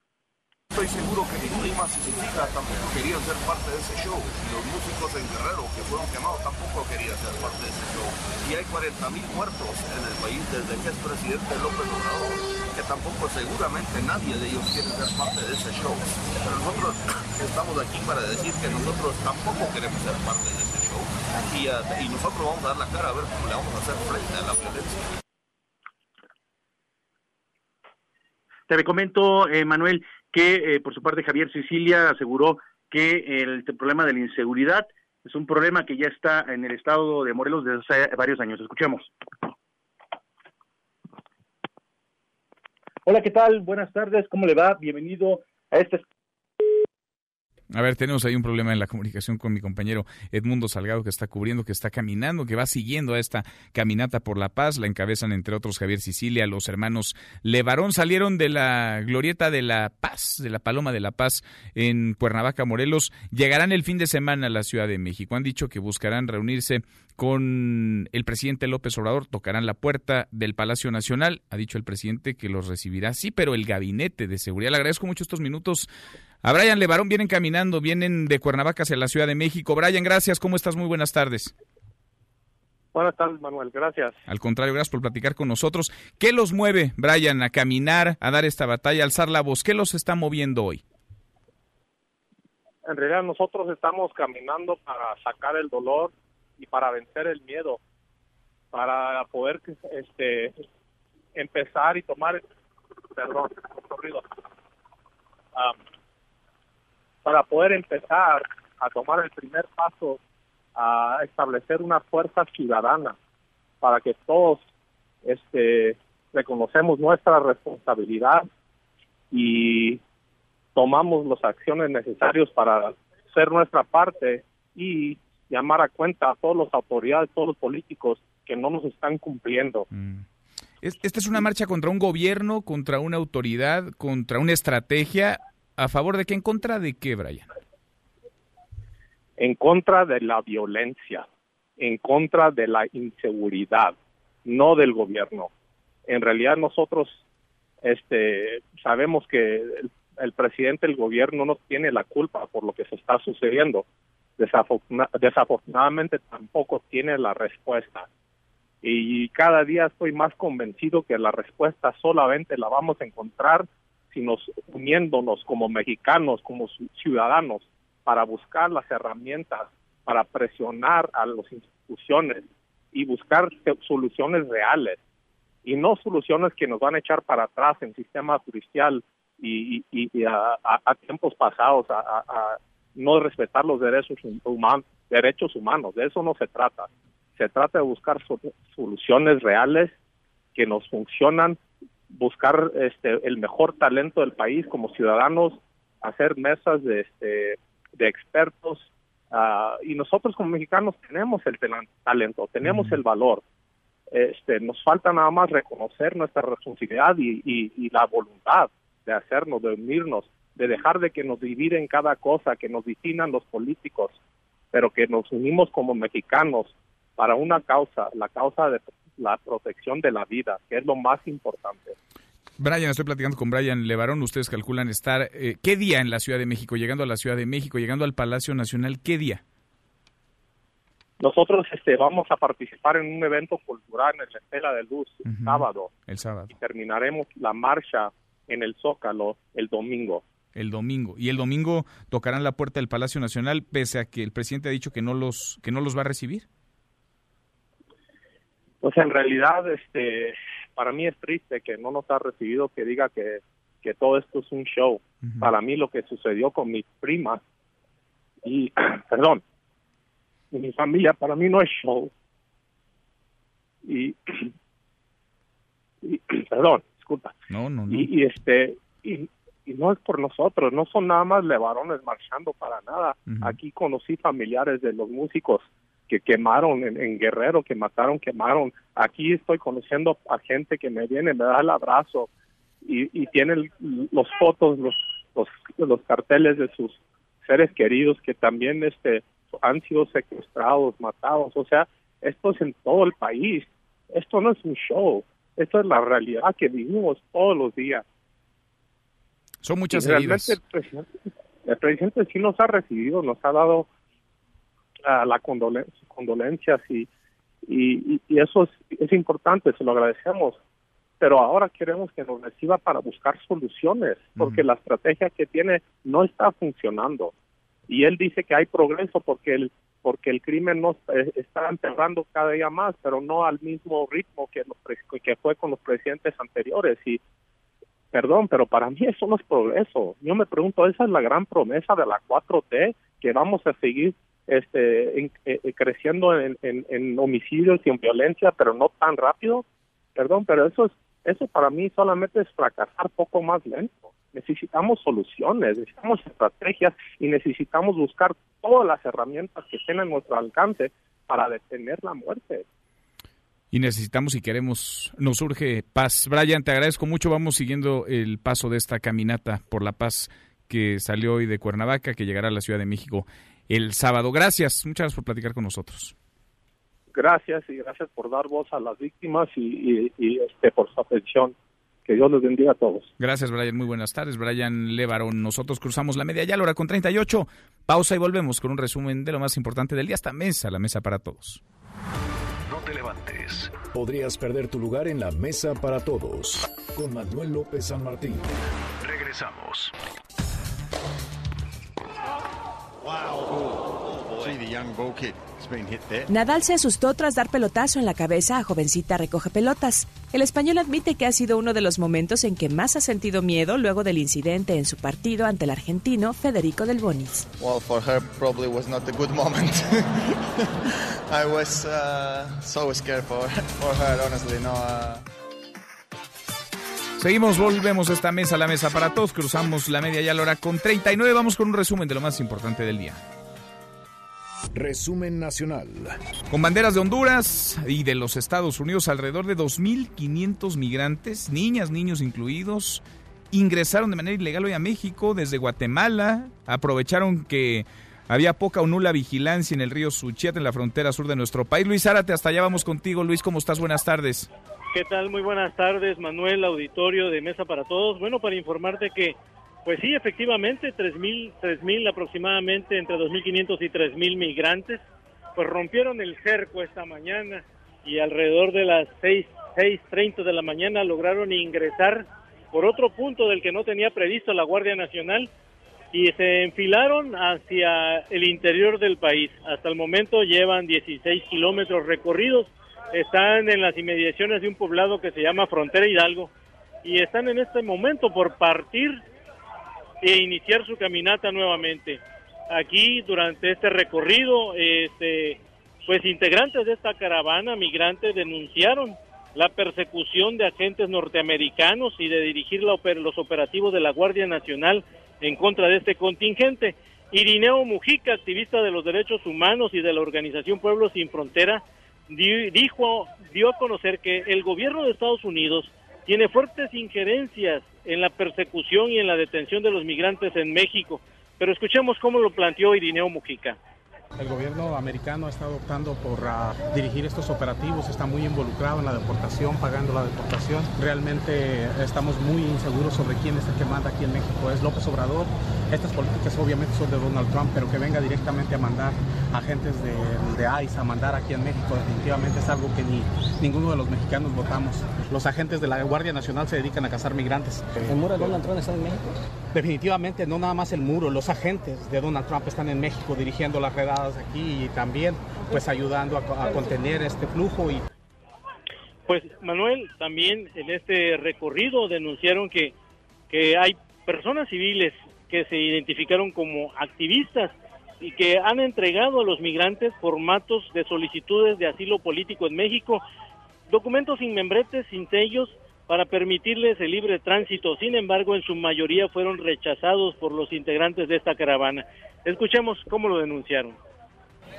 Estoy seguro que ni primas y sus hijas tampoco querían ser parte de ese show. Los músicos en Guerrero que fueron quemados tampoco querían ser parte de ese show. Y hay 40 mil muertos en el país desde que es presidente López Obrador, que tampoco seguramente nadie de ellos quiere ser parte de ese show. Pero nosotros *coughs* estamos aquí para decir que nosotros tampoco queremos ser parte de ese show. Y, ah, y nosotros vamos a dar la cara a ver cómo le vamos a hacer frente a la violencia. Te comento, eh, Manuel, que eh, por su parte Javier Sicilia aseguró que el problema de la inseguridad es un problema que ya está en el estado de Morelos desde hace varios años. Escuchemos. Hola, ¿qué tal? Buenas tardes, ¿cómo le va? Bienvenido a este A ver, tenemos ahí un problema en la comunicación con mi compañero Edmundo Salgado que está cubriendo, que está caminando, que va siguiendo a esta caminata por la paz. La encabezan entre otros Javier Sicilia, los hermanos Levarón salieron de la glorieta de la paz, de la Paloma de la Paz en Cuernavaca, Morelos. Llegarán el fin de semana a la Ciudad de México. Han dicho que buscarán reunirse con el presidente López Obrador, tocarán la puerta del Palacio Nacional. Ha dicho el presidente que los recibirá, sí, pero el gabinete de seguridad. Le agradezco mucho estos minutos a Brian Levarón. Vienen caminando, vienen de Cuernavaca hacia la Ciudad de México. Brian, gracias. ¿Cómo estás? Muy buenas tardes. Buenas tardes, Manuel. Gracias. Al contrario, gracias por platicar con nosotros. ¿Qué los mueve, Brian, a caminar, a dar esta batalla, a alzar la voz? ¿Qué los está moviendo hoy? En realidad nosotros estamos caminando para sacar el dolor y para vencer el miedo, para poder este empezar y tomar, perdón, mucho ruido. Para poder empezar a tomar el primer paso a establecer una fuerza ciudadana para que todos este reconocemos nuestra responsabilidad y tomamos las acciones necesarias para hacer nuestra parte y llamar a cuenta a todas las autoridades, todos los políticos que no nos están cumpliendo. Es- Esta es una marcha contra un gobierno, contra una autoridad, contra una estrategia. ¿A favor de qué? ¿En contra de qué, Brian? en contra de la violencia, en contra de la inseguridad, no del gobierno. En realidad nosotros este sabemos que el, el presidente del gobierno no tiene la culpa por lo que se está sucediendo. Desafortuna- desafortunadamente tampoco tiene la respuesta. Y cada día estoy más convencido que la respuesta solamente la vamos a encontrar sino uniéndonos como mexicanos, como ciudadanos, para buscar las herramientas, para presionar a las instituciones y buscar soluciones reales y no soluciones que nos van a echar para atrás en sistema judicial y, a, tiempos pasados, a, no respetar los derechos, humanos, derechos humanos. De eso no se trata. Se trata de buscar soluciones reales que nos funcionan, buscar este, el mejor talento del país como ciudadanos, hacer mesas de, este, de expertos. Ah, y nosotros como mexicanos tenemos el talento, tenemos el valor. Este, nos falta nada más reconocer nuestra responsabilidad y, y, la voluntad de hacernos, de unirnos, de dejar de que nos dividen cada cosa, que nos definan los políticos, pero que nos unimos como mexicanos para una causa, la causa de la protección de la vida, que es lo más importante. Brian, estoy platicando con Brian Levarón. Ustedes calculan estar, eh, ¿qué día en la Ciudad de México? Llegando a la Ciudad de México, llegando al Palacio Nacional, ¿qué día? Nosotros este, vamos a participar en un evento cultural en la Estela de Luz el sábado. El sábado. Y terminaremos la marcha en el Zócalo el domingo. El domingo. Y el domingo tocarán la puerta del Palacio Nacional, pese a que el presidente ha dicho que no los, que no los va a recibir. Pues en realidad, este, para mí es triste que no nos ha recibido, que diga que, que todo esto es un show. Para mí lo que sucedió con mi prima y, *clears throat* perdón, mi familia para mí no es show. Y, *clears throat* *clears throat* perdón, disculpa. No, no, no. Y, este y, no es por nosotros, no son nada más levarones marchando para nada. Aquí conocí familiares de los músicos que quemaron en, Guerrero, que mataron, quemaron. Aquí estoy conociendo a gente que me viene, me da el abrazo y, y tienen los fotos, los, los, los carteles de sus seres queridos que también este han sido secuestrados, matados, o sea, esto es en todo el país, esto no es un show, esto es la realidad que vivimos todos los días. Son muchas heridas. El presidente, el presidente sí nos ha recibido, nos ha dado uh, la condolencias y, y, y, eso es, es importante, se lo agradecemos. Pero ahora queremos que nos reciba para buscar soluciones, porque la estrategia que tiene no está funcionando. Y él dice que hay progreso porque el porque el crimen no eh, está empeorando cada día más, pero no al mismo ritmo que que fue con los presidentes anteriores. Y perdón, pero para mí eso no es progreso. Yo me pregunto, esa es la gran promesa de la 4T que vamos a seguir este eh, eh, creciendo en, en homicidios y en violencia, pero no tan rápido. Perdón, pero eso es eso para mí solamente es fracasar poco más lento necesitamos soluciones, necesitamos estrategias y necesitamos buscar todas las herramientas que estén a nuestro alcance para detener la muerte. Y necesitamos y queremos, nos urge paz. Brian, te agradezco mucho. Vamos siguiendo el paso de esta caminata por la paz que salió hoy de Cuernavaca, que llegará a la Ciudad de México el sábado. Gracias, muchas gracias por platicar con nosotros. Gracias y gracias por dar voz a las víctimas y, y este, por su atención. Que Dios los bendiga a todos. Gracias, Brian. Muy buenas tardes. Brian Levarón. Nosotros cruzamos la media ya, la hora con 38. Pausa y volvemos con un resumen de lo más importante del día. Hasta mesa, la mesa para todos. No te levantes. Podrías perder tu lugar en la mesa para todos. Con Manuel López San Martín. Regresamos. Nadal se asustó tras dar pelotazo en la cabeza a jovencita recoge pelotas. El español admite que ha sido uno de los momentos en que más ha sentido miedo luego del incidente en su partido ante el argentino Federico del Bonis. Well, for her probably was not a good moment. *laughs* I was uh, so scared for, for her, honestly. No, uh... Seguimos, volvemos a esta mesa, la mesa para todos. Cruzamos la media ya la hora con 39. Vamos con un resumen de lo más importante del día. Resumen nacional. Con banderas de Honduras y de los Estados Unidos, alrededor de 2.500 migrantes, niñas, niños incluidos, ingresaron de manera ilegal hoy a México desde Guatemala. Aprovecharon que había poca o nula vigilancia en el río Suchiate, en la frontera sur de nuestro país. Luis Zárate, hasta allá vamos contigo. Luis, ¿cómo estás? Buenas tardes. ¿Qué tal? Muy buenas tardes, Manuel, auditorio de Mesa para Todos. Bueno, para informarte que pues sí, efectivamente, 3.000 mil aproximadamente, entre 2.500 y 3.000 migrantes, pues rompieron el cerco esta mañana y alrededor de las 6, 6.30 de la mañana lograron ingresar por otro punto del que no tenía previsto la Guardia Nacional y se enfilaron hacia el interior del país. Hasta el momento llevan 16 kilómetros recorridos, están en las inmediaciones de un poblado que se llama Frontera Hidalgo y están en este momento por partir e iniciar su caminata nuevamente. Aquí durante este recorrido, este, pues integrantes de esta caravana migrante denunciaron la persecución de agentes norteamericanos y de dirigir los operativos de la Guardia Nacional en contra de este contingente. Irineo Mujica, activista de los derechos humanos y de la organización Pueblos Sin Frontera, dijo, dio a conocer que el gobierno de Estados Unidos tiene fuertes injerencias en la persecución y en la detención de los migrantes en México. Pero escuchemos cómo lo planteó Irineo Mujica. El gobierno americano está optando por uh, dirigir estos operativos, está muy involucrado en la deportación, pagando la deportación. Realmente estamos muy inseguros sobre quién es el que manda aquí en México. Es López Obrador. Estas políticas obviamente son de Donald Trump, pero que venga directamente a mandar agentes de, de ICE a mandar aquí en México definitivamente es algo que ni ninguno de los mexicanos votamos. Los agentes de la Guardia Nacional se dedican a cazar migrantes. ¿El muro de Donald Trump está en México? Definitivamente, no nada más el muro, los agentes de Donald Trump están en México dirigiendo las aquí y también pues ayudando a, contener este flujo y pues Manuel también en este recorrido denunciaron que que hay personas civiles que se identificaron como activistas y que han entregado a los migrantes formatos de solicitudes de asilo político en México, documentos sin membretes, sin sellos, para permitirles el libre tránsito. Sin embargo, en su mayoría fueron rechazados por los integrantes de esta caravana. Escuchemos cómo lo denunciaron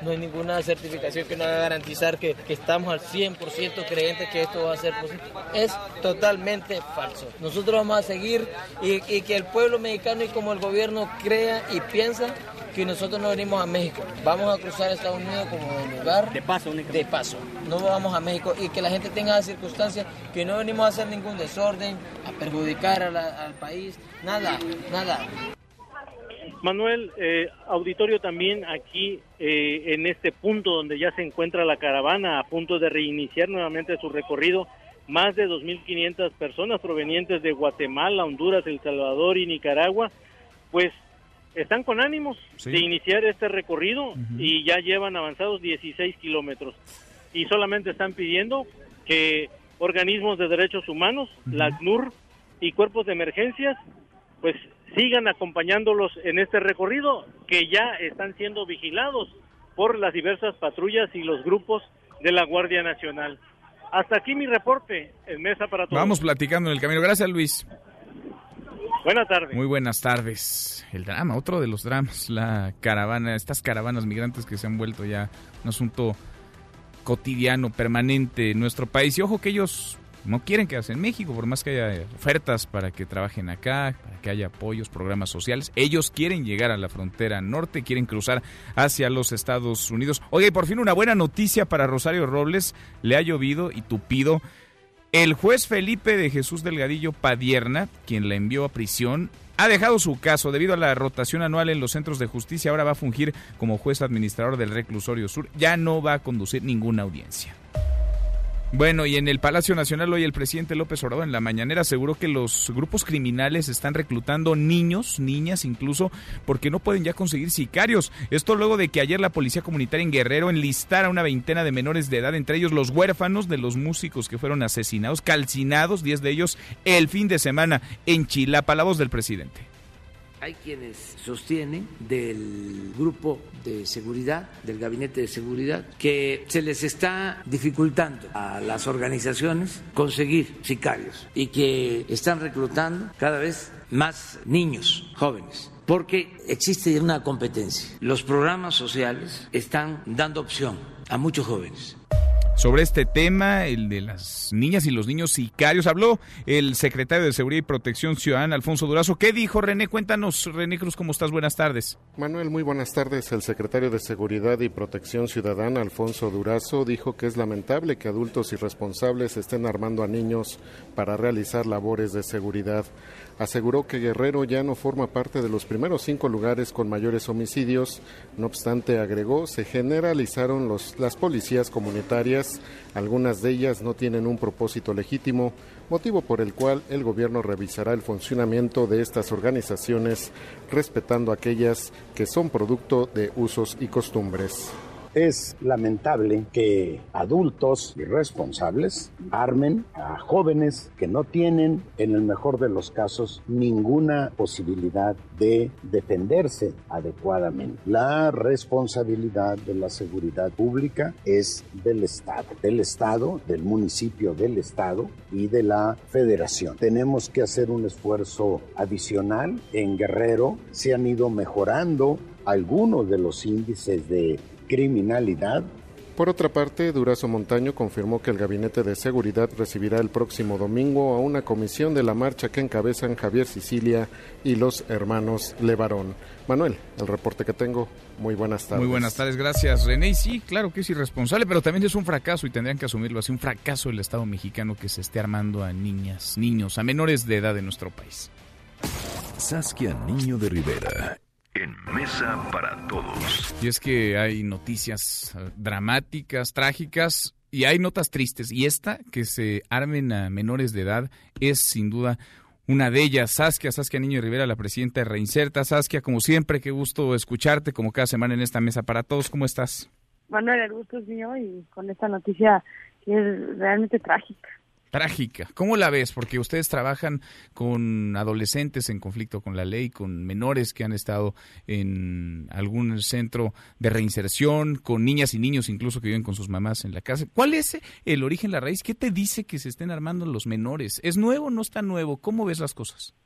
no hay ninguna certificación que nos haga garantizar que, estamos al 100% creyentes que esto va a ser posible. Es totalmente falso. Nosotros vamos a seguir y, que el pueblo mexicano y como el gobierno crea y piensa que nosotros no venimos a México. Vamos a cruzar Estados Unidos como lugar de paso De paso. No vamos a México y que la gente tenga la circunstancia que no venimos a hacer ningún desorden, a perjudicar al país, nada, nada. Manuel, eh, auditorio también aquí eh, en este punto donde ya se encuentra la caravana a punto de reiniciar nuevamente su recorrido, más de 2.500 personas provenientes de Guatemala, Honduras, El Salvador y Nicaragua, pues están con ánimos de iniciar este recorrido y ya llevan avanzados 16 kilómetros. Y solamente están pidiendo que organismos de derechos humanos, la ACNUR y cuerpos de emergencias, pues sigan acompañándolos en este recorrido que ya están siendo vigilados por las diversas patrullas y los grupos de la Guardia Nacional. Hasta aquí mi reporte en Mesa para Todos. Vamos platicando en el camino. Gracias, Luis. Buenas tardes. Muy buenas tardes. El drama, otro de los dramas, la caravana, estas caravanas migrantes que se han vuelto ya un asunto cotidiano, permanente en nuestro país. Y ojo que ellos no quieren quedarse en México, por más que haya ofertas para que trabajen acá, para que haya apoyos, programas sociales. Ellos quieren llegar a la frontera norte, quieren cruzar hacia los Estados Unidos. Oye, y por fin una buena noticia para Rosario Robles. Le ha llovido y tupido. El juez Felipe de Jesús Delgadillo Padierna, quien la envió a prisión, ha dejado su caso debido a la rotación anual en los centros de justicia. Ahora va a fungir como juez administrador del reclusorio sur. Ya no va a conducir ninguna audiencia. Bueno, y en el Palacio Nacional hoy el presidente López Obrador en la mañanera aseguró que los grupos criminales están reclutando niños, niñas incluso, porque no pueden ya conseguir sicarios. Esto luego de que ayer la Policía Comunitaria en Guerrero enlistara una veintena de menores de edad, entre ellos los huérfanos de los músicos que fueron asesinados, calcinados, diez de ellos el fin de semana en Chilapa. La voz del presidente. Hay quienes sostienen del grupo de seguridad, del gabinete de seguridad, que se les está dificultando a las organizaciones conseguir sicarios y que están reclutando cada vez más niños jóvenes porque existe una competencia. Los programas sociales están dando opción a muchos jóvenes sobre este tema, el de las niñas y los niños sicarios. Habló el secretario de Seguridad y Protección Ciudadana, Alfonso Durazo. ¿Qué dijo René? Cuéntanos, René Cruz, ¿cómo estás? Buenas tardes. Manuel, muy buenas tardes. El secretario de Seguridad y Protección Ciudadana, Alfonso Durazo, dijo que es lamentable que adultos irresponsables estén armando a niños para realizar labores de seguridad. Aseguró que Guerrero ya no forma parte de los primeros cinco lugares con mayores homicidios. No obstante, agregó, se generalizaron las policías comunitarias. Algunas de ellas no tienen un propósito legítimo, motivo por el cual el gobierno revisará el funcionamiento de estas organizaciones, respetando aquellas que son producto de usos y costumbres. Es lamentable que adultos irresponsables armen a jóvenes que no tienen, en el mejor de los casos, ninguna posibilidad de defenderse adecuadamente. La responsabilidad de la seguridad pública es del Estado, del Estado, del municipio del Estado y de la Federación. Tenemos que hacer un esfuerzo adicional. En Guerrero se han ido mejorando algunos de los índices de criminalidad. Por otra parte, Durazo Montaño confirmó que el Gabinete de Seguridad recibirá el próximo domingo a una comisión de la marcha que encabezan Javier Sicilia y los hermanos Levarón. Manuel, el reporte que tengo. Muy buenas tardes. Muy buenas tardes, gracias René. Y sí, claro que es irresponsable, pero también es un fracaso y tendrían que asumirlo así, un fracaso del Estado mexicano que se esté armando a niñas, niños, a menores de edad en nuestro país. Saskia Niño de Rivera en Mesa para Todos. Y es que hay noticias eh, dramáticas, trágicas y hay notas tristes. Y esta, que se armen a menores de edad, es sin duda una de ellas. Saskia, Saskia Niño Rivera, la presidenta de Reinserta. Saskia, como siempre, qué gusto escucharte, como cada semana en esta Mesa para Todos. ¿Cómo estás? Manuel, el gusto es mío y con esta noticia que es realmente trágica trágica. ¿Cómo la ves? Porque ustedes trabajan con adolescentes en conflicto con la ley, con menores que han estado en algún centro de reinserción, con niñas y niños incluso que viven con sus mamás en la casa. ¿Cuál es el origen, la raíz? ¿Qué te dice que se estén armando los menores? ¿Es nuevo o no está nuevo? ¿Cómo ves las cosas?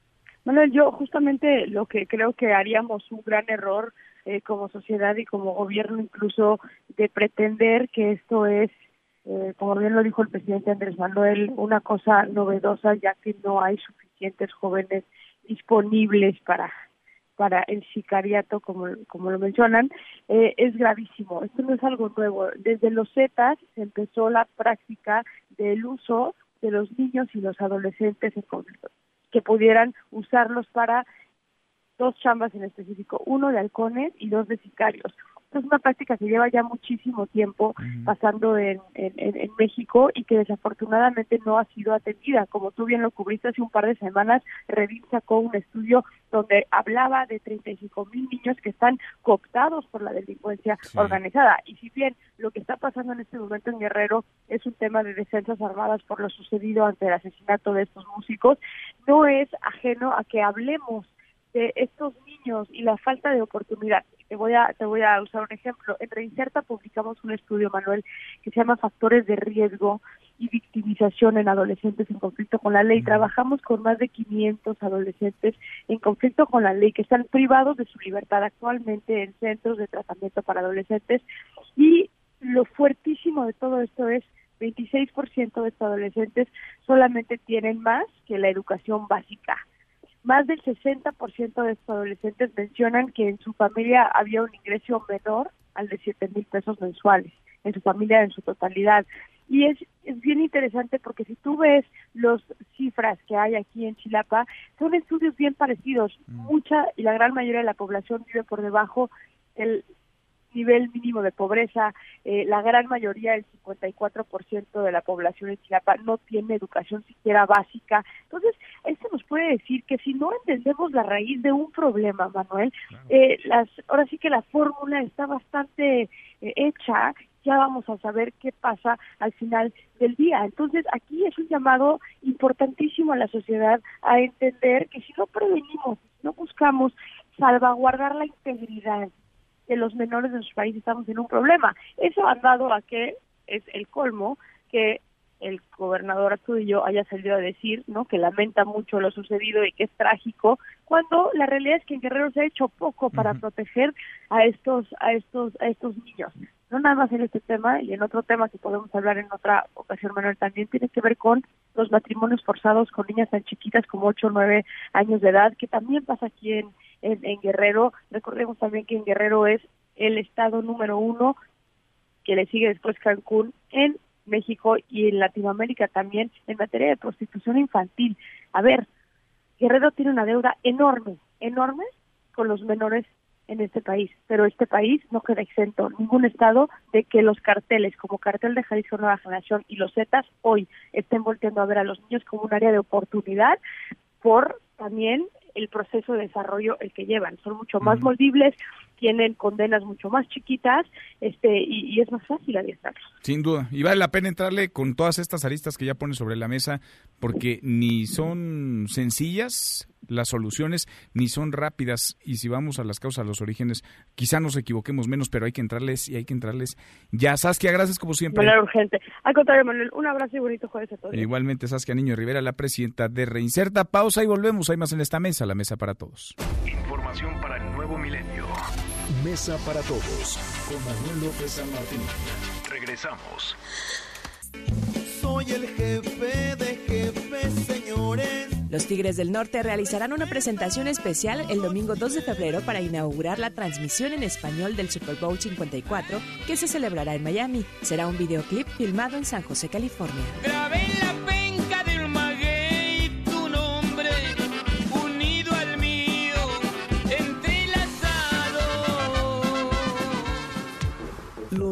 Bueno, yo justamente lo que creo que haríamos un gran error eh, como sociedad y como gobierno incluso de pretender que esto es eh, como bien lo dijo el presidente Andrés Manuel, una cosa novedosa ya que no hay suficientes jóvenes disponibles para para el sicariato, como, como lo mencionan, eh, es gravísimo. Esto no es algo nuevo. Desde los Zetas se empezó la práctica del uso de los niños y los adolescentes en que pudieran usarlos para dos chambas en específico, uno de halcones y dos de sicarios es una práctica que lleva ya muchísimo tiempo pasando en, en, México y que desafortunadamente no ha sido atendida. Como tú bien lo cubriste hace un par de semanas, Revin sacó un estudio donde hablaba de 35 mil niños que están cooptados por la delincuencia organizada. Y si bien lo que está pasando en este momento en Guerrero es un tema de defensas armadas por lo sucedido ante el asesinato de estos músicos, no es ajeno a que hablemos de estos niños y la falta de oportunidad te voy a te voy a usar un ejemplo. En Reinserta publicamos un estudio, Manuel, que se llama Factores de riesgo y victimización en adolescentes en conflicto con la ley. Trabajamos con más de 500 adolescentes en conflicto con la ley que están privados de su libertad actualmente en centros de tratamiento para adolescentes y lo fuertísimo de todo esto es 26% de estos adolescentes solamente tienen más que la educación básica más del 60% de estos adolescentes mencionan que en su familia había un ingreso menor al de 7 mil pesos mensuales, en su familia en su totalidad. Y es, es bien interesante porque si tú ves las cifras que hay aquí en Chilapa, son estudios bien parecidos. Mm. Mucha y la gran mayoría de la población vive por debajo del nivel mínimo de pobreza, eh, la gran mayoría, el 54% de la población en Chilapa no tiene educación siquiera básica. Entonces, esto nos puede decir que si no entendemos la raíz de un problema, Manuel, eh, las, ahora sí que la fórmula está bastante eh, hecha, ya vamos a saber qué pasa al final del día. Entonces, aquí es un llamado importantísimo a la sociedad a entender que si no prevenimos, no buscamos salvaguardar la integridad de los menores de nuestro país estamos en un problema. Eso ha dado a que es el colmo que el gobernador Astudillo haya salido a decir, ¿no? Que lamenta mucho lo sucedido y que es trágico, cuando la realidad es que en Guerrero se ha hecho poco para proteger a estos a estos a estos niños. No nada más en este tema y en otro tema que podemos hablar en otra ocasión, Manuel, también tiene que ver con los matrimonios forzados con niñas tan chiquitas como 8 o 9 años de edad, que también pasa aquí en en, Guerrero. Recordemos también que en Guerrero es el estado número uno, que le sigue después Cancún, en México y en Latinoamérica también en materia de prostitución infantil. A ver, Guerrero tiene una deuda enorme, enorme con los menores en este país, pero este país no queda exento, ningún estado, de que los carteles como cartel de Jalisco Nueva Generación y los Zetas hoy estén volteando a ver a los niños como un área de oportunidad por también el proceso de desarrollo el que llevan. Son mucho más moldibles, tienen condenas mucho más chiquitas este y, y es más fácil adiestrarlos. Sin duda. Y vale la pena entrarle con todas estas aristas que ya pone sobre la mesa, porque ni son sencillas las soluciones, ni son rápidas. Y si vamos a las causas, a los orígenes, quizá nos equivoquemos menos, pero hay que entrarles y hay que entrarles ya. Saskia, gracias como siempre. Manera urgente. Al contrario, Manuel, un abrazo y bonito jueves a todos. Igualmente, Saskia Niño Rivera, la presidenta de Reinserta. Pausa y volvemos. Hay más en esta mesa, la mesa para todos. Información para el nuevo milenio. Mesa para todos con Manuel López San Martín. Regresamos. Soy el jefe de jefes, señores. Los Tigres del Norte realizarán una presentación especial el domingo 2 de febrero para inaugurar la transmisión en español del Super Bowl 54 que se celebrará en Miami. Será un videoclip filmado en San José, California. Grabé en la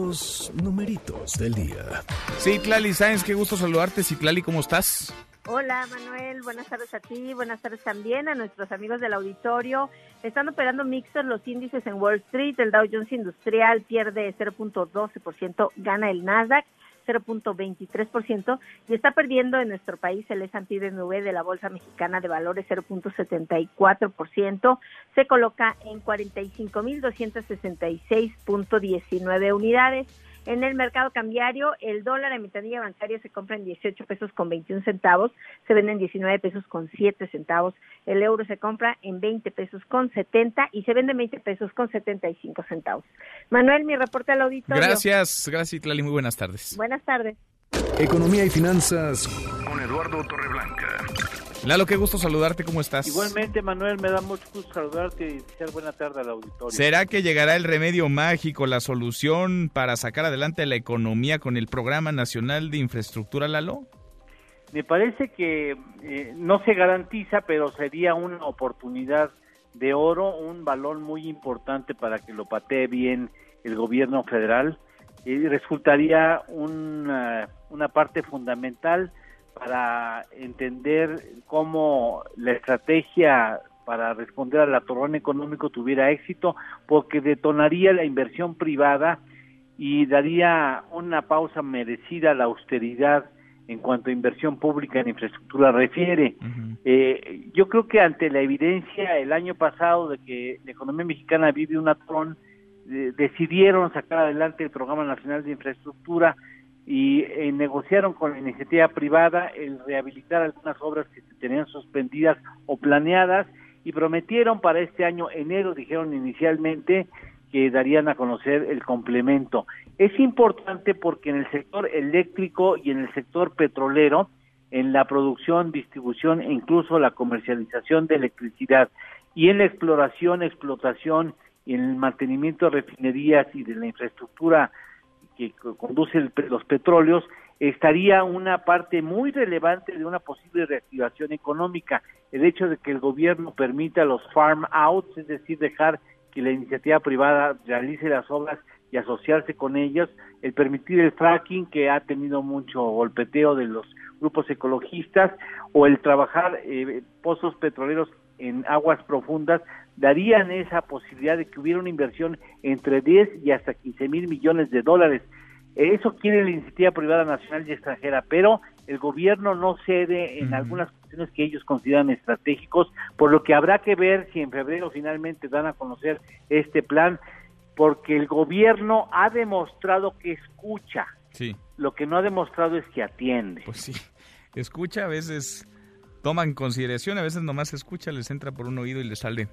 Los numeritos del día. Sí, Tlali Sáenz, qué gusto saludarte. Citlali, ¿cómo estás? Hola Manuel, buenas tardes a ti, buenas tardes también a nuestros amigos del auditorio. Están operando mixtos los índices en Wall Street, el Dow Jones Industrial pierde 0.12%, gana el Nasdaq 0.23% y está perdiendo en nuestro país el S&P BMV de la Bolsa Mexicana de Valores 0.74%, se coloca en 45.266.19 unidades. En el mercado cambiario, el dólar en ventanilla bancaria se compra en 18 pesos con 21 centavos, se vende en 19 pesos con 7 centavos, el euro se compra en 20 pesos con 70 y se vende en 20 pesos con 75 centavos. Manuel, mi reporte al auditorio. Gracias, gracias Tlali, muy buenas tardes. Buenas tardes. Economía y finanzas con Eduardo Torreblanca. Lalo, qué gusto saludarte, ¿cómo estás? Igualmente, Manuel, me da mucho gusto saludarte y desear buena tarde al auditorio. ¿Será que llegará el remedio mágico, la solución para sacar adelante la economía con el Programa Nacional de Infraestructura, Lalo? Me parece que eh, no se garantiza, pero sería una oportunidad de oro, un balón muy importante para que lo patee bien el gobierno federal y resultaría una, una parte fundamental para entender cómo la estrategia para responder al atorrón económico tuviera éxito, porque detonaría la inversión privada y daría una pausa merecida a la austeridad en cuanto a inversión pública en infraestructura refiere. eh, yo creo que ante la evidencia el año pasado de que la economía mexicana vive un atorrón, eh, decidieron sacar adelante el Programa Nacional de Infraestructura, y eh, negociaron con la iniciativa privada el rehabilitar algunas obras que se tenían suspendidas o planeadas y prometieron para este año enero, dijeron inicialmente, que darían a conocer el complemento. Es importante porque en el sector eléctrico y en el sector petrolero, en la producción, distribución e incluso la comercialización de electricidad y en la exploración, explotación y en el mantenimiento de refinerías y de la infraestructura que conduce los petróleos, estaría una parte muy relevante de una posible reactivación económica. El hecho de que el gobierno permita los farm outs, es decir, dejar que la iniciativa privada realice las obras y asociarse con ellas, el permitir el fracking que ha tenido mucho golpeteo de los grupos ecologistas o el trabajar eh, pozos petroleros en aguas profundas darían esa posibilidad de que hubiera una inversión entre 10 y hasta 15 mil millones de dólares. Eso quiere la iniciativa privada nacional y extranjera, pero el gobierno no cede en algunas cuestiones que ellos consideran estratégicos, por lo que habrá que ver si en febrero finalmente dan a conocer este plan, porque el gobierno ha demostrado que escucha. Sí. Lo que no ha demostrado es que atiende. Pues sí, escucha a veces toma en consideración, a veces nomás escucha, les entra por un oído y le sale,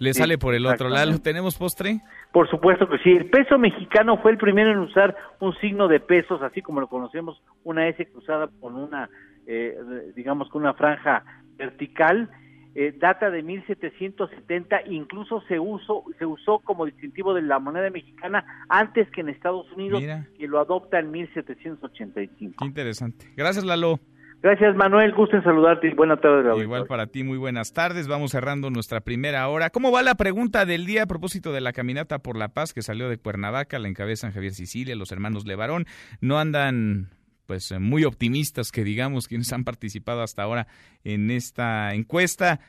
le Sí, sale por el otro. Lalo, ¿tenemos postre? Por supuesto que sí. El peso mexicano fue el primero en usar un signo de pesos, así como lo conocemos, una S cruzada con una, eh, digamos, con una franja vertical. Eh, data de 1770, incluso se usó, se usó como distintivo de la moneda mexicana antes que en Estados Unidos, Mira. que lo adopta en 1785. Qué interesante. Gracias, Lalo. Gracias, Manuel. Gusto en saludarte y buena tarde. Igual para ti, muy buenas tardes. Vamos cerrando nuestra primera hora. ¿Cómo va la pregunta del día a propósito de la caminata por la paz que salió de Cuernavaca? La encabezan Javier Sicilia, los hermanos Levarón. No andan pues muy optimistas que digamos quienes han participado hasta ahora en esta encuesta.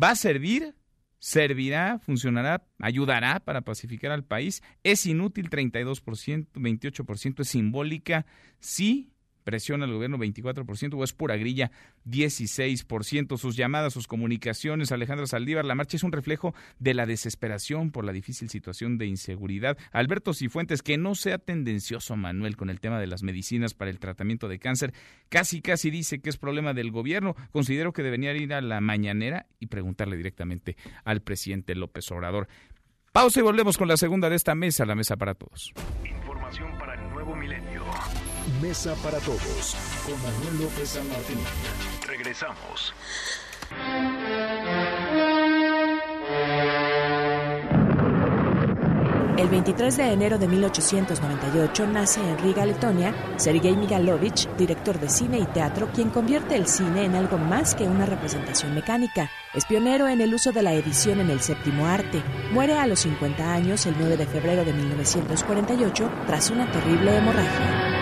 ¿Va a servir? ¿Servirá? ¿Funcionará? ¿Ayudará para pacificar al país? ¿Es inútil 32%? ¿28% es simbólica? Sí, presiona al gobierno 24% o es pura grilla 16%. Sus llamadas, sus comunicaciones, Alejandra Saldívar, la marcha es un reflejo de la desesperación por la difícil situación de inseguridad. Alberto Cifuentes, que no sea tendencioso, Manuel, con el tema de las medicinas para el tratamiento de cáncer, casi casi dice que es problema del gobierno. Considero que debería ir a la mañanera y preguntarle directamente al presidente López Obrador. Pausa y volvemos con la segunda de esta mesa, la mesa para todos. Información para el nuevo milenio. Mesa para todos con Manuel López San Martín. Regresamos. El 23 de enero de 1898 nace en Riga, Letonia, Sergei Migalovich, director de cine y teatro, quien convierte el cine en algo más que una representación mecánica. Es pionero en el uso de la edición en el séptimo arte. Muere a los 50 años el 9 de febrero de 1948 tras una terrible hemorragia.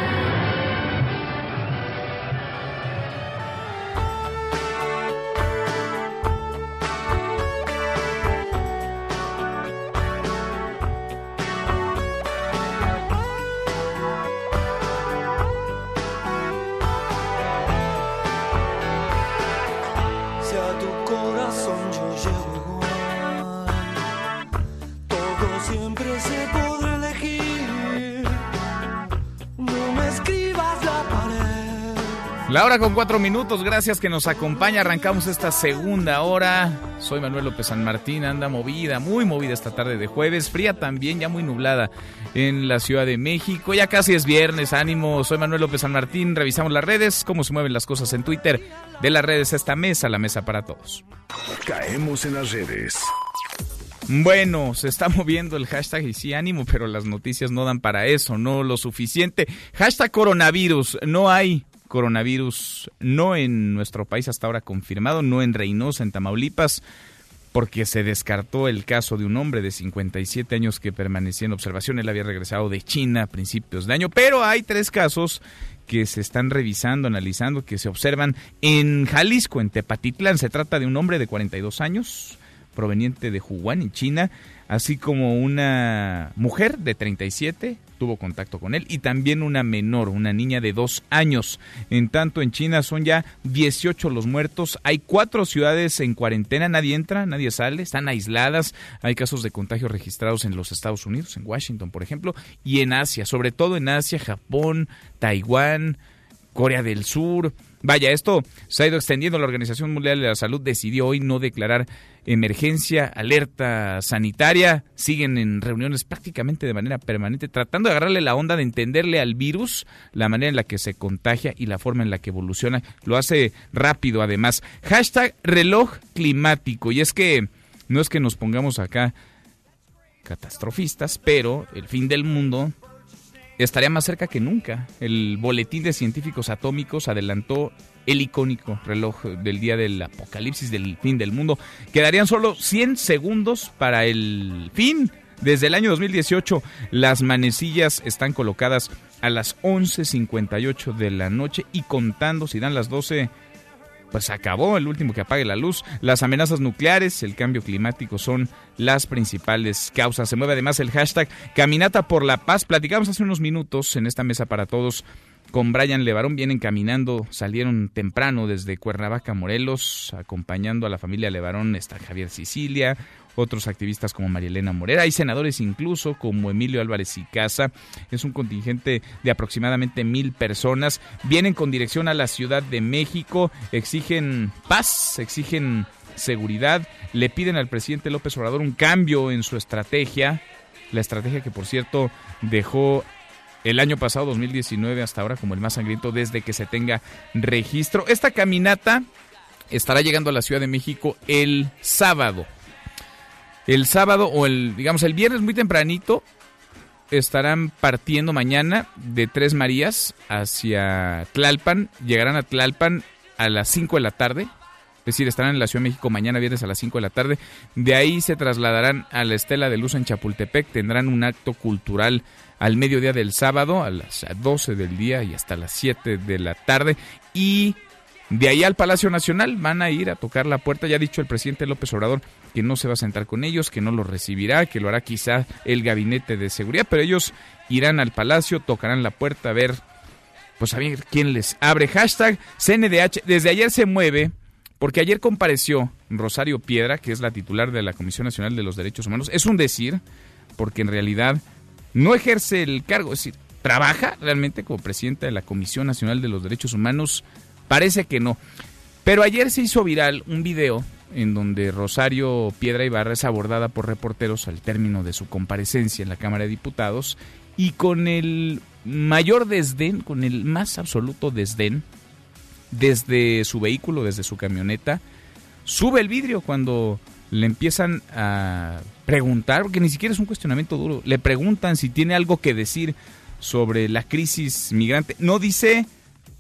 Hora con cuatro minutos, gracias que nos acompaña. Arrancamos esta segunda hora. Soy Manuel López San Martín, anda movida, muy movida esta tarde de jueves, fría también, ya muy nublada en la Ciudad de México. Ya casi es viernes, ánimo. Soy Manuel López San Martín, revisamos las redes, cómo se mueven las cosas en Twitter. De las redes a esta mesa, la mesa para todos. Caemos en las redes. Bueno, se está moviendo el hashtag y sí, ánimo, pero las noticias no dan para eso, no lo suficiente. Hashtag coronavirus, no hay coronavirus, no en nuestro país hasta ahora confirmado, no en Reynosa, en Tamaulipas, porque se descartó el caso de un hombre de 57 años que permanecía en observación. Él había regresado de China a principios de año, pero hay tres casos que se están revisando, analizando, que se observan en Jalisco, en Tepatitlán. Se trata de un hombre de 42 años, proveniente de Wuhan, en China, así como una mujer de 37, tuvo contacto con él, y también una menor, una niña de dos años. En tanto, en China son ya 18 los muertos, hay cuatro ciudades en cuarentena, nadie entra, nadie sale, están aisladas, hay casos de contagio registrados en los Estados Unidos, en Washington, por ejemplo, y en Asia, sobre todo en Asia, Japón, Taiwán, Corea del Sur. Vaya, esto se ha ido extendiendo. La Organización Mundial de la Salud decidió hoy no declarar emergencia, alerta sanitaria. Siguen en reuniones prácticamente de manera permanente, tratando de agarrarle la onda de entenderle al virus, la manera en la que se contagia y la forma en la que evoluciona. Lo hace rápido, además. Hashtag reloj climático. Y es que no es que nos pongamos acá catastrofistas, pero el fin del mundo estaría más cerca que nunca. El Boletín de Científicos Atómicos adelantó el icónico reloj del día del apocalipsis, del fin del mundo. Quedarían solo 100 segundos para el fin. Desde el año 2018, las manecillas están colocadas a las 11.58 de la noche y contando, si dan las 12, pues acabó el último que apague la luz. Las amenazas nucleares, el cambio climático son las principales causas. Se mueve además el hashtag Caminata por la Paz. Platicamos hace unos minutos en esta mesa para todos con Brian Levarón. Vienen caminando, salieron temprano desde Cuernavaca, Morelos, acompañando a la familia Levarón. Está Javier Sicilia, otros activistas como Marielena Morera, hay senadores incluso como Emilio Álvarez y Casa, es un contingente de aproximadamente mil personas, vienen con dirección a la Ciudad de México, exigen paz, exigen seguridad, le piden al presidente López Obrador un cambio en su estrategia, la estrategia que por cierto dejó el año pasado, 2019, hasta ahora como el más sangriento desde que se tenga registro. Esta caminata estará llegando a la Ciudad de México el sábado el sábado o el, digamos, el viernes muy tempranito estarán partiendo mañana de Tres Marías hacia Tlalpan. Llegarán a Tlalpan a las 5 de la tarde. Es decir, estarán en la Ciudad de México mañana viernes a las 5 de la tarde. De ahí se trasladarán a la Estela de Luz en Chapultepec. Tendrán un acto cultural al mediodía del sábado, a las 12 del día y hasta las 7 de la tarde. Y de ahí al Palacio Nacional van a ir a tocar la puerta. Ya ha dicho el presidente López Obrador que no se va a sentar con ellos, que no los recibirá, que lo hará quizá el gabinete de seguridad, pero ellos irán al Palacio, tocarán la puerta a ver, pues a ver quién les abre. Hashtag CNDH. Desde ayer se mueve, porque ayer compareció Rosario Piedra, que es la titular de la Comisión Nacional de los Derechos Humanos. Es un decir, porque en realidad no ejerce el cargo, es decir, trabaja realmente como presidenta de la Comisión Nacional de los Derechos Humanos Parece que no. Pero ayer se hizo viral un video en donde Rosario Piedra Ibarra es abordada por reporteros al término de su comparecencia en la Cámara de Diputados y con el mayor desdén, con el más absoluto desdén, desde su vehículo, desde su camioneta, sube el vidrio cuando le empiezan a preguntar, porque ni siquiera es un cuestionamiento duro, le preguntan si tiene algo que decir sobre la crisis migrante. No dice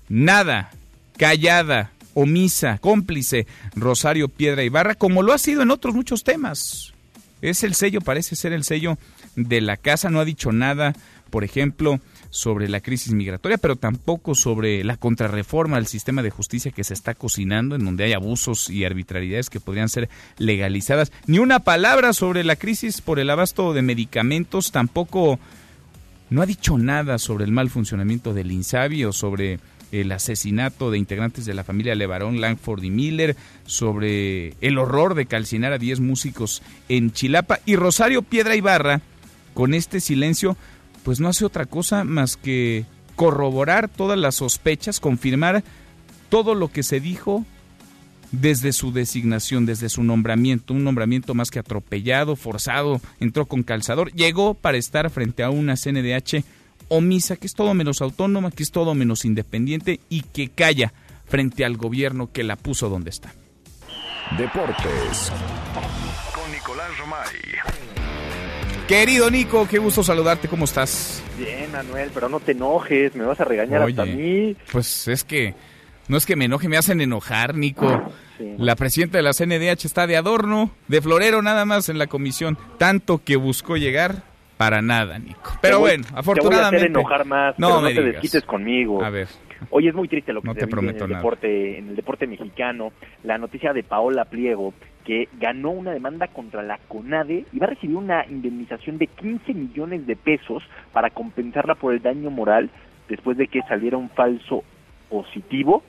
nada, callada, omisa, cómplice, Rosario Piedra Ibarra, como lo ha sido en otros muchos temas. Es el sello, parece ser el sello de la casa, no ha dicho nada, por ejemplo, sobre la crisis migratoria, pero tampoco sobre la contrarreforma al sistema de justicia que se está cocinando, en donde hay abusos y arbitrariedades que podrían ser legalizadas. Ni una palabra sobre la crisis por el abasto de medicamentos, tampoco no ha dicho nada sobre el mal funcionamiento del INSABI o sobre el asesinato de integrantes de la familia Levarón, Langford y Miller, sobre el horror de calcinar a 10 músicos en Chilapa. Y Rosario Piedra Ibarra, con este silencio, pues no hace otra cosa más que corroborar todas las sospechas, confirmar todo lo que se dijo desde su designación, desde su nombramiento, un nombramiento más que atropellado, forzado, entró con calzador, llegó para estar frente a una CNDH omisa, que es todo menos autónoma, que es todo menos independiente y que calla frente al gobierno que la puso donde está. Deportes con Nicolás Romay. Querido Nico, qué gusto saludarte, ¿cómo estás? Bien, Manuel, pero no te enojes, me vas a regañar hasta a mí. Pues es que no es que me enoje, me hacen enojar, Nico. La presidenta de la CNDH está de adorno, de florero nada más en la comisión, tanto que buscó llegar para nada, Nico. Pero bueno, afortunadamente. Te voy a hacer enojar más, no, no te desquites conmigo. A ver. Hoy es muy triste lo que no te prometo en el deporte, en el deporte mexicano. La noticia de Paola Pliego que ganó una demanda contra la CONADE y va a recibir una indemnización de 15 millones de pesos para compensarla por el daño moral después de que saliera un falso positivo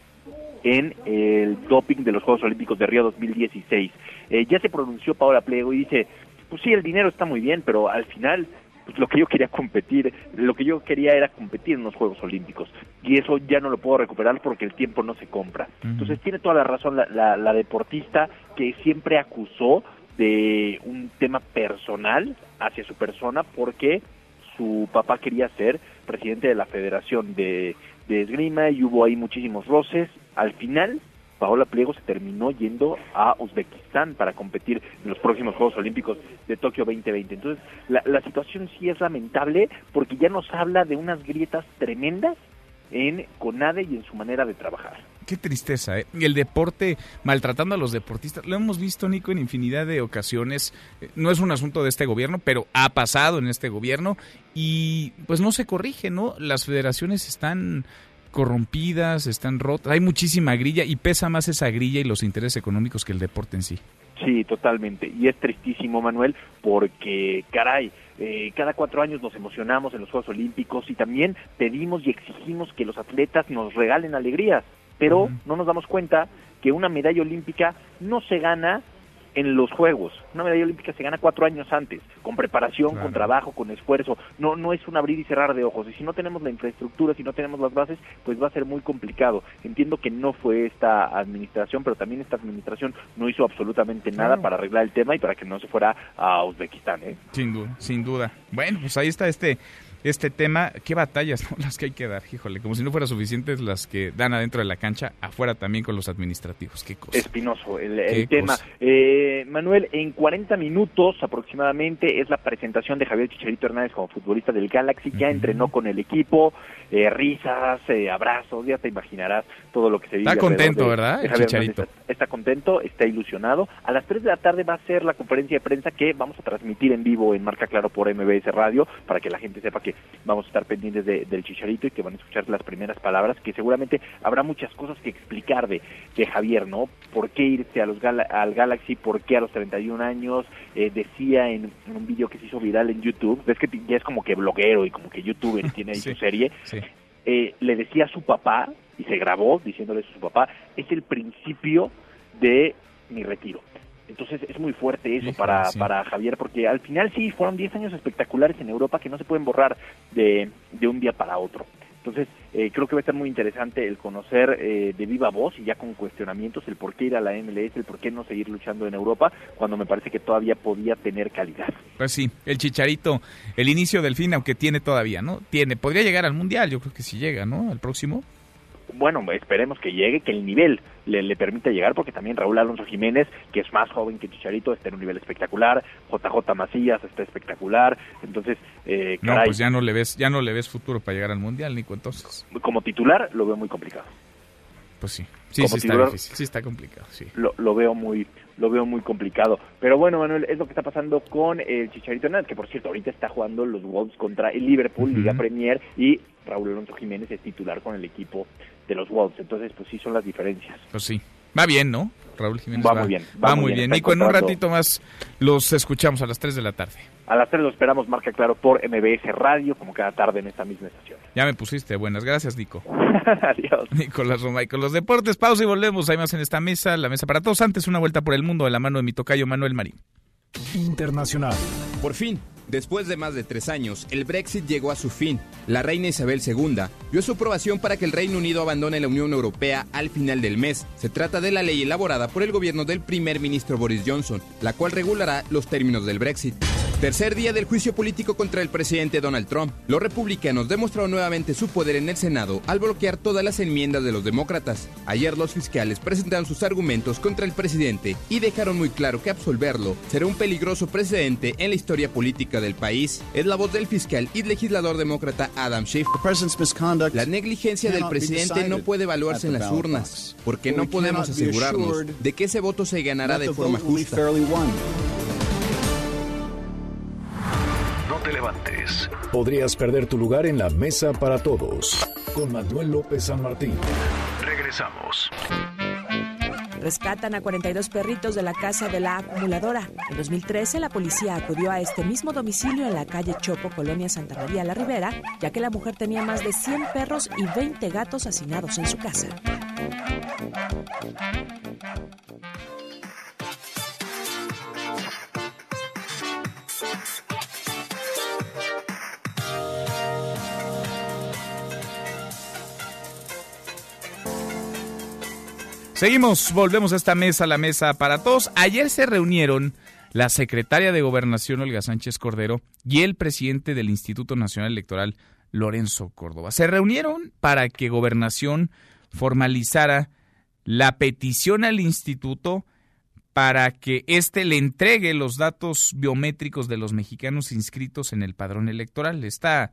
en el doping de los Juegos Olímpicos de Río 2016. Eh, ya se pronunció Paola Pliego y dice, pues sí, el dinero está muy bien, pero al final pues lo que yo quería competir, lo que yo quería era competir en los Juegos Olímpicos y eso ya no lo puedo recuperar porque el tiempo no se compra. Entonces tiene toda la razón la, la, deportista que siempre acusó de un tema personal hacia su persona porque su papá quería ser presidente de la Federación de, de Esgrima y hubo ahí muchísimos roces. Al final Paola Pliego se terminó yendo a Uzbekistán para competir en los próximos Juegos Olímpicos de Tokio 2020. Entonces, la, situación sí es lamentable porque ya nos habla de unas grietas tremendas en CONADE y en su manera de trabajar. Qué tristeza, ¿eh? El deporte maltratando a los deportistas. Lo hemos visto, Nico, en infinidad de ocasiones. Eh, no es un asunto de este gobierno, pero ha pasado en este gobierno y pues no se corrige, ¿no? Las federaciones están corrompidas, están rotas, hay muchísima grilla y pesa más esa grilla y los intereses económicos que el deporte en sí. Sí, totalmente. Y es tristísimo, Manuel, porque, caray, eh, cada cuatro años nos emocionamos en los Juegos Olímpicos y también pedimos y exigimos que los atletas nos regalen alegrías, pero no nos damos cuenta que una medalla olímpica no se gana en los Juegos. Una medalla olímpica se gana cuatro años antes, con preparación, con trabajo, con esfuerzo. No, no es un abrir y cerrar de ojos. Y si no tenemos la infraestructura, si no tenemos las bases, pues va a ser muy complicado. Entiendo que no fue esta administración, pero también esta administración no hizo absolutamente nada para arreglar el tema y para que no se fuera a Uzbekistán. ¿eh? Sin duda, sin duda. Bueno, pues ahí está este este tema. Qué batallas, *laughs* ¿no? Las que hay que dar, híjole, como si no fuera suficientes las que dan adentro de la cancha, afuera también con los administrativos. Qué cosa. Espinoso el, tema. Eh, Manuel, en 40 minutos aproximadamente es la presentación de Javier Chicharito Hernández como futbolista del Galaxy. Ya entrenó con el equipo, eh, risas, eh, abrazos, ya te imaginarás todo lo que se vive. Está contento, de- ¿verdad, el Chicharito? Está, está contento, está ilusionado. A las 3 de la tarde va a ser la conferencia de prensa que vamos a transmitir en vivo en Marca Claro por MBS Radio para que la gente sepa que vamos a estar pendientes de- del Chicharito y que van a escuchar las primeras palabras, que seguramente habrá muchas cosas que explicar de, de Javier, ¿no? ¿Por qué irse a los Gala- al Galaxy? ¿Por qué a los 31 años? Eh, decía en, en un video que se hizo viral en YouTube, ves que ya es como que bloguero y como que youtuber *laughs* tiene ahí su serie, eh, le decía a su papá, y se grabó diciéndole a su papá, es el principio de mi retiro. Entonces es muy fuerte eso para, sí. para Javier, porque al final sí, fueron 10 años espectaculares en Europa que no se pueden borrar de, de un día para otro. Entonces eh, creo que va a estar muy interesante el conocer eh, de viva voz y ya con cuestionamientos el por qué ir a la MLS, el por qué no seguir luchando en Europa, cuando me parece que todavía podía tener calidad. Pues sí, el Chicharito, el inicio del fin, aunque tiene todavía, ¿no? Tiene, podría llegar al Mundial, yo creo que sí llega, ¿no? Al próximo. Bueno, esperemos que llegue, que el nivel le, le permita llegar, porque también Raúl Alonso Jiménez, que es más joven que Chicharito, está en un nivel espectacular, JJ Macías está espectacular, entonces, eh, No, pues ya no le ves, ya no le ves futuro para llegar al Mundial, Nico, entonces. como titular lo veo muy complicado. Pues sí, sí, Como sí está titular- difícil, sí está complicado, sí. Lo, lo veo muy lo veo muy complicado. Pero bueno, Manuel, es lo que está pasando con el Chicharito Hernández, que por cierto, ahorita está jugando los Wolves contra el Liverpool. Liga Premier, y Raúl Alonso Jiménez es titular con el equipo de los Wolves. Entonces, pues sí son las diferencias. Pues sí. Va bien, ¿no? Raúl Jiménez Va muy bien, Va, muy bien. Nico, en un ratito más los escuchamos a las 3 de la tarde. A las 3 lo esperamos, marca claro, por MBS Radio, como cada tarde en esta misma estación. Ya me pusiste buenas. Gracias, Nico. *laughs* Adiós. Nicolás Romay con los deportes. Pausa y volvemos. Hay más en esta mesa, la mesa para todos. Antes, una vuelta por el mundo de la mano de mi tocayo Manuel Marín. Internacional. Por fin, después de más de tres años, el Brexit llegó a su fin. La reina Isabel II dio su aprobación para que el Reino Unido abandone la Unión Europea al final del mes. Se trata de la ley elaborada por el gobierno del primer ministro Boris Johnson, la cual regulará los términos del Brexit. Tercer día del juicio político contra el presidente Donald Trump. Los republicanos demostraron nuevamente su poder en el Senado al bloquear todas las enmiendas de los demócratas. Ayer los fiscales presentaron sus argumentos contra el presidente y dejaron muy claro que absolverlo será un peligroso precedente en la historia política del país. Es la voz del fiscal y legislador demócrata Adam Schiff. La negligencia del presidente no puede evaluarse en las urnas, porque no podemos asegurarnos de que ese voto se ganará de forma justa. No te levantes. Podrías perder tu lugar en la mesa para todos. Con Manuel López San Martín. Regresamos. Rescatan a 42 perritos de la casa de la acumuladora. En 2013, la policía acudió a este mismo domicilio en la calle Chopo, Colonia Santa María la Ribera, ya que la mujer tenía más de 100 perros y 20 gatos hacinados en su casa. Seguimos, volvemos a esta mesa, la mesa para todos. Ayer se reunieron la secretaria de Gobernación, Olga Sánchez Cordero, y el presidente del Instituto Nacional Electoral, Lorenzo Córdoba. Se reunieron para que Gobernación formalizara la petición al instituto para que éste le entregue los datos biométricos de los mexicanos inscritos en el padrón electoral. Esta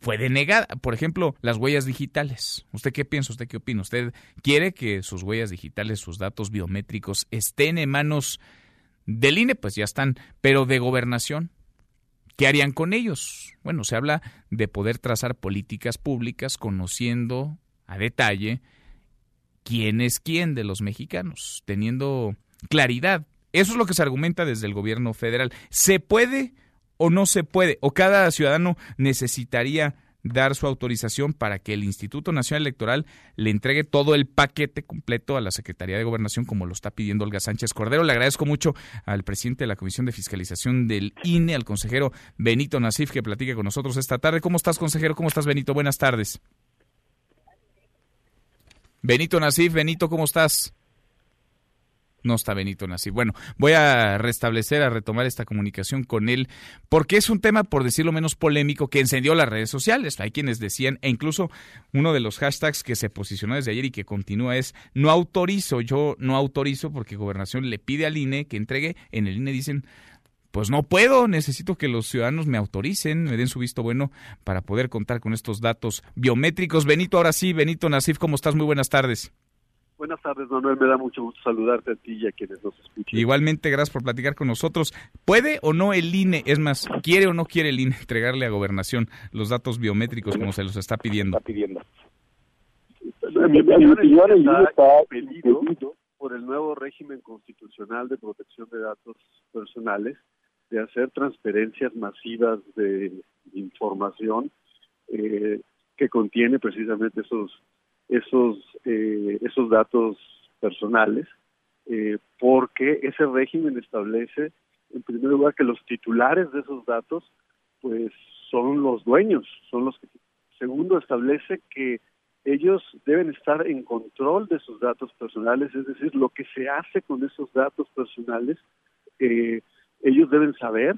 fue denegada. Por ejemplo, las huellas digitales. ¿Usted qué piensa? ¿Usted qué opina? ¿Usted quiere que sus huellas digitales, sus datos biométricos estén en manos del INE? Pues ya están, pero de gobernación. ¿Qué harían con ellos? Bueno, se habla de poder trazar políticas públicas conociendo a detalle quién es quién de los mexicanos, teniendo claridad. Eso es lo que se argumenta desde el gobierno federal. ¿Se puede o no se puede? ¿O cada ciudadano necesitaría dar su autorización para que el Instituto Nacional Electoral le entregue todo el paquete completo a la Secretaría de Gobernación como lo está pidiendo Olga Sánchez Cordero. Le agradezco mucho al presidente de la Comisión de Fiscalización del INE, al consejero Benito Nasif, que platique con nosotros esta tarde. ¿Cómo estás, consejero? ¿Cómo estás, Benito? Buenas tardes. Benito Nasif, Benito, ¿cómo estás? No está Benito Nasif. Bueno, voy a restablecer, a retomar esta comunicación con él, porque es un tema, por decirlo menos polémico, que encendió las redes sociales. Hay quienes decían, e incluso uno de los hashtags que se posicionó desde ayer y que continúa es, no autorizo, yo no autorizo porque gobernación le pide al INE que entregue, en el INE dicen, pues no puedo, necesito que los ciudadanos me autoricen, me den su visto bueno para poder contar con estos datos biométricos. Benito, ahora sí, Benito Nasif, ¿cómo estás? Muy buenas tardes. Buenas tardes, Manuel. Me da mucho gusto saludarte a ti y a quienes nos escuchan. Igualmente, gracias por platicar con nosotros. ¿Puede o no el INE, es más, quiere o no quiere el INE *laughs* entregarle a Gobernación los datos biométricos como se los está pidiendo? Está pidiendo. Mi opinión, el INE está pedido por el nuevo régimen constitucional de protección de datos personales de hacer transferencias masivas de información eh, que contiene precisamente esos esos eh, esos datos personales eh, porque ese régimen establece en primer lugar que los titulares de esos datos pues son los dueños son los que segundo establece que ellos deben estar en control de sus datos personales es decir lo que se hace con esos datos personales eh, ellos deben saber,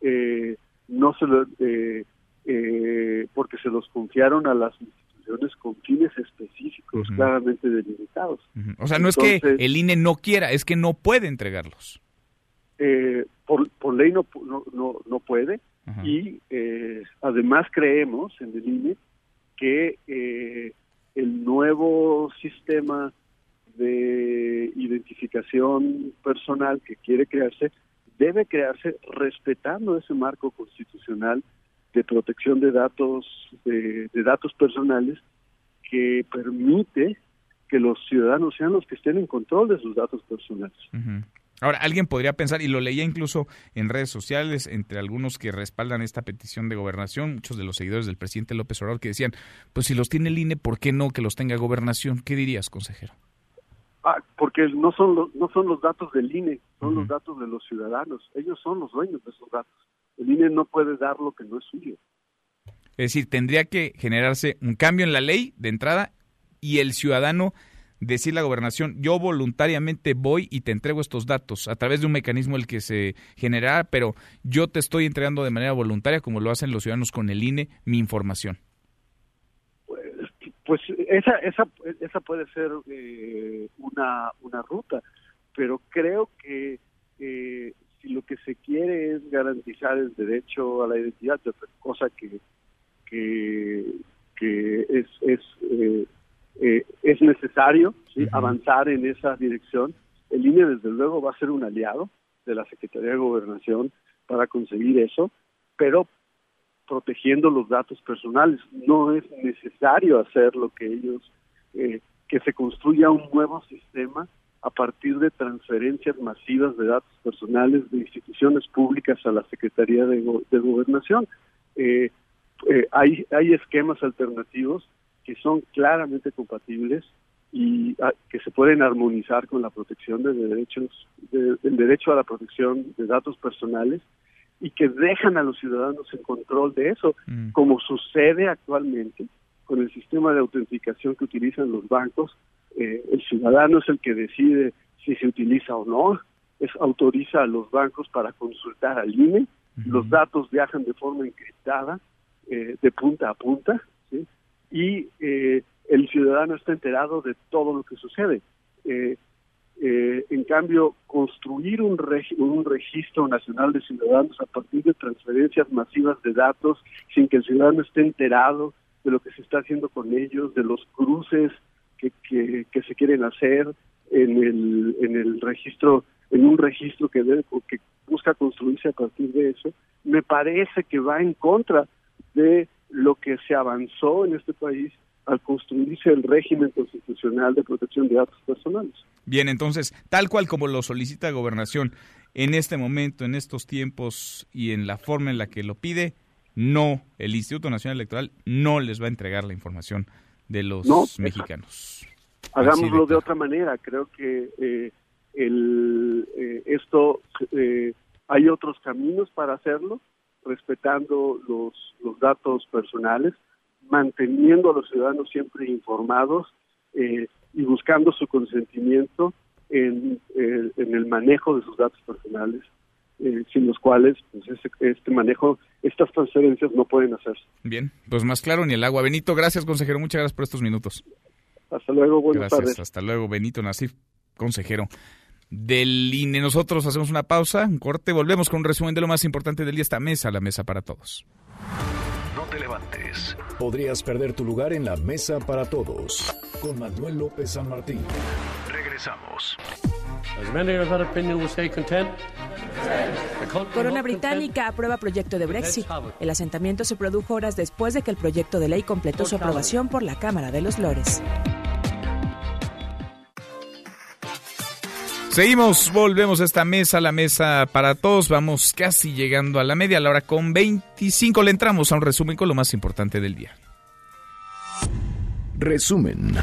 eh, no se lo, eh, eh, porque se los confiaron a las instituciones con fines específicos claramente delimitados. O sea, no es que el INE no quiera, es que no puede entregarlos. por, por ley no, no, no, puede y además creemos en el INE que el nuevo sistema de identificación personal que quiere crearse debe crearse respetando ese marco constitucional de protección de datos de, datos personales que permite que los ciudadanos sean los que estén en control de sus datos personales. Ahora, alguien podría pensar, y lo leía incluso en redes sociales, entre algunos que respaldan esta petición de gobernación, muchos de los seguidores del presidente López Obrador, que decían, pues si los tiene el INE, ¿por qué no que los tenga gobernación? ¿Qué dirías, consejero? Ah, porque no son los, no son los datos del INE, son los datos de los ciudadanos. Ellos son los dueños de esos datos. El INE no puede dar lo que no es suyo. Es decir, tendría que generarse un cambio en la ley de entrada y el ciudadano decir la gobernación, yo voluntariamente voy y te entrego estos datos a través de un mecanismo el que se generará, pero yo te estoy entregando de manera voluntaria, como lo hacen los ciudadanos con el INE, mi información. Pues esa, esa, esa puede ser eh, una, una ruta, pero creo que eh, si lo que se quiere es garantizar el derecho a la identidad, cosa que, que, que es, es, eh, es necesario avanzar en esa dirección, el INE desde luego va a ser un aliado de la Secretaría de Gobernación para conseguir eso, pero protegiendo los datos personales. No es necesario hacer lo que ellos, eh, que se construya un nuevo sistema a partir de transferencias masivas de datos personales de instituciones públicas a la Secretaría de, Gobernación. Eh, eh, hay, hay esquemas alternativos que son claramente compatibles y ah, que se pueden armonizar con la protección de derechos, del derecho a la protección de datos personales y que dejan a los ciudadanos en control de eso, Mm. como sucede actualmente con el sistema de autenticación que utilizan los bancos. Eh, el ciudadano es el que decide si se utiliza o no, es autoriza a los bancos para consultar al INE, los datos viajan de forma encriptada, eh, de punta a punta, ¿sí? y eh, el ciudadano está enterado de todo lo que sucede. Eh, eh, en cambio, construir un, regi- un registro nacional de ciudadanos a partir de transferencias masivas de datos sin que el ciudadano esté enterado de lo que se está haciendo con ellos, de los cruces que, que, se quieren hacer en el, en el registro, en un registro que, debe, que busca construirse a partir de eso, me parece que va en contra de lo que se avanzó en este país al construirse el régimen constitucional de protección de datos personales. Bien, entonces, tal cual como lo solicita Gobernación en este momento, en estos tiempos y en la forma en la que lo pide, no, el Instituto Nacional Electoral no les va a entregar la información de los No, mexicanos. Hagámoslo de otra manera. Creo que eh, el, eh, esto eh, hay otros caminos para hacerlo, respetando los, los datos personales, manteniendo a los ciudadanos siempre informados y buscando su consentimiento en, en el manejo de sus datos personales, eh, sin los cuales pues, ese- este manejo, estas transferencias no pueden hacerse. Bien, pues más claro ni el agua. Benito, gracias, consejero. Muchas gracias por estos minutos. Hasta luego, buenas Gracias, tardes. hasta luego, Benito Nasif, consejero del INE. Nosotros hacemos una pausa, un corte, volvemos con un resumen de lo más importante del día. Esta mesa, la mesa para todos. No te levantes. Podrías perder tu lugar en la mesa para todos. Con Manuel López San Martín. Regresamos. As many of that opinion will stay content. Corona Británica aprueba proyecto de Brexit. El asentamiento se produjo horas después de que el proyecto de ley completó su aprobación por la Cámara de los Lores. Seguimos, volvemos a esta mesa, la mesa para todos. Vamos casi llegando a la media, a la hora con 25. Le entramos a un resumen con lo más importante del día. Resumen.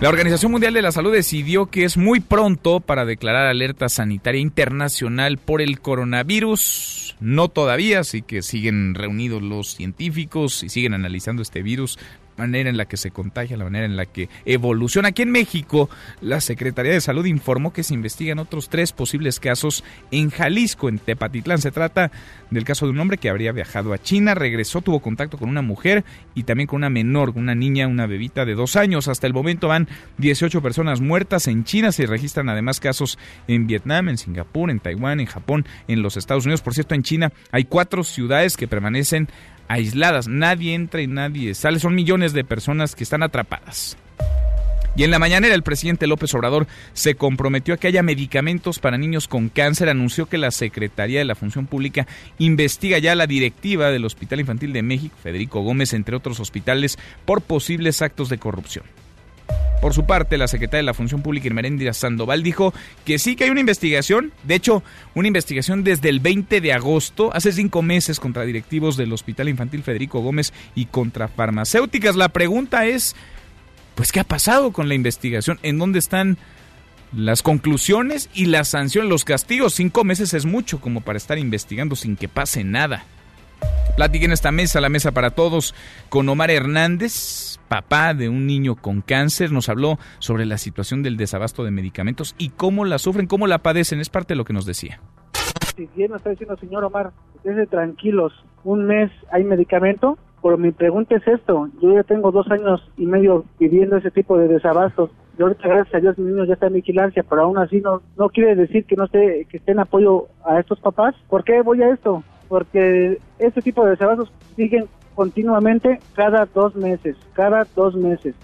La Organización Mundial de la Salud decidió que es muy pronto para declarar alerta sanitaria internacional por el coronavirus. No todavía, así que siguen reunidos los científicos y siguen analizando este virus, manera en la que se contagia, la manera en la que evoluciona. Aquí en México, la Secretaría de Salud informó que se investigan otros tres posibles casos en Jalisco, en Tepatitlán. Se trata del caso de un hombre que habría viajado a China, regresó, tuvo contacto con una mujer y también con una menor, una niña, una bebita de dos años. Hasta el momento van 18 personas muertas en China. Se registran además casos en Vietnam, en Singapur, en Taiwán, en Japón, en los Estados Unidos. Por cierto, en China hay cuatro ciudades que permanecen aisladas. Nadie entra y nadie sale. Son millones de personas que están atrapadas. Y en la mañanera el presidente López Obrador se comprometió a que haya medicamentos para niños con cáncer. Anunció que la Secretaría de la Función Pública investiga ya la directiva del Hospital Infantil de México, Federico Gómez, entre otros hospitales, por posibles actos de corrupción. Por su parte, la secretaria de la Función Pública, Irmeréndira Sandoval, dijo que sí que hay una investigación, de hecho, una investigación desde el 20 de agosto, hace cinco meses, contra directivos del Hospital Infantil Federico Gómez y contra farmacéuticas. La pregunta es, pues, ¿qué ha pasado con la investigación? ¿En dónde están las conclusiones y las sanciones, los castigos? Cinco meses es mucho como para estar investigando sin que pase nada. Platiqué en esta mesa, la mesa para todos, con Omar Hernández, papá de un niño con cáncer. Nos habló sobre la situación del desabasto de medicamentos y cómo la sufren, cómo la padecen. Es parte de lo que nos decía. Si bien nos está diciendo, señor Omar, esténse tranquilos, un mes hay medicamento, pero mi pregunta es esto, yo ya tengo dos años y medio viviendo ese tipo de desabastos, y ahorita gracias a Dios mi niño ya está en vigilancia, pero aún así no, no quiere decir que no esté, que esté en apoyo a estos papás. ¿Por qué voy a esto? Porque este tipo de desabastos siguen continuamente cada dos meses, cada dos meses.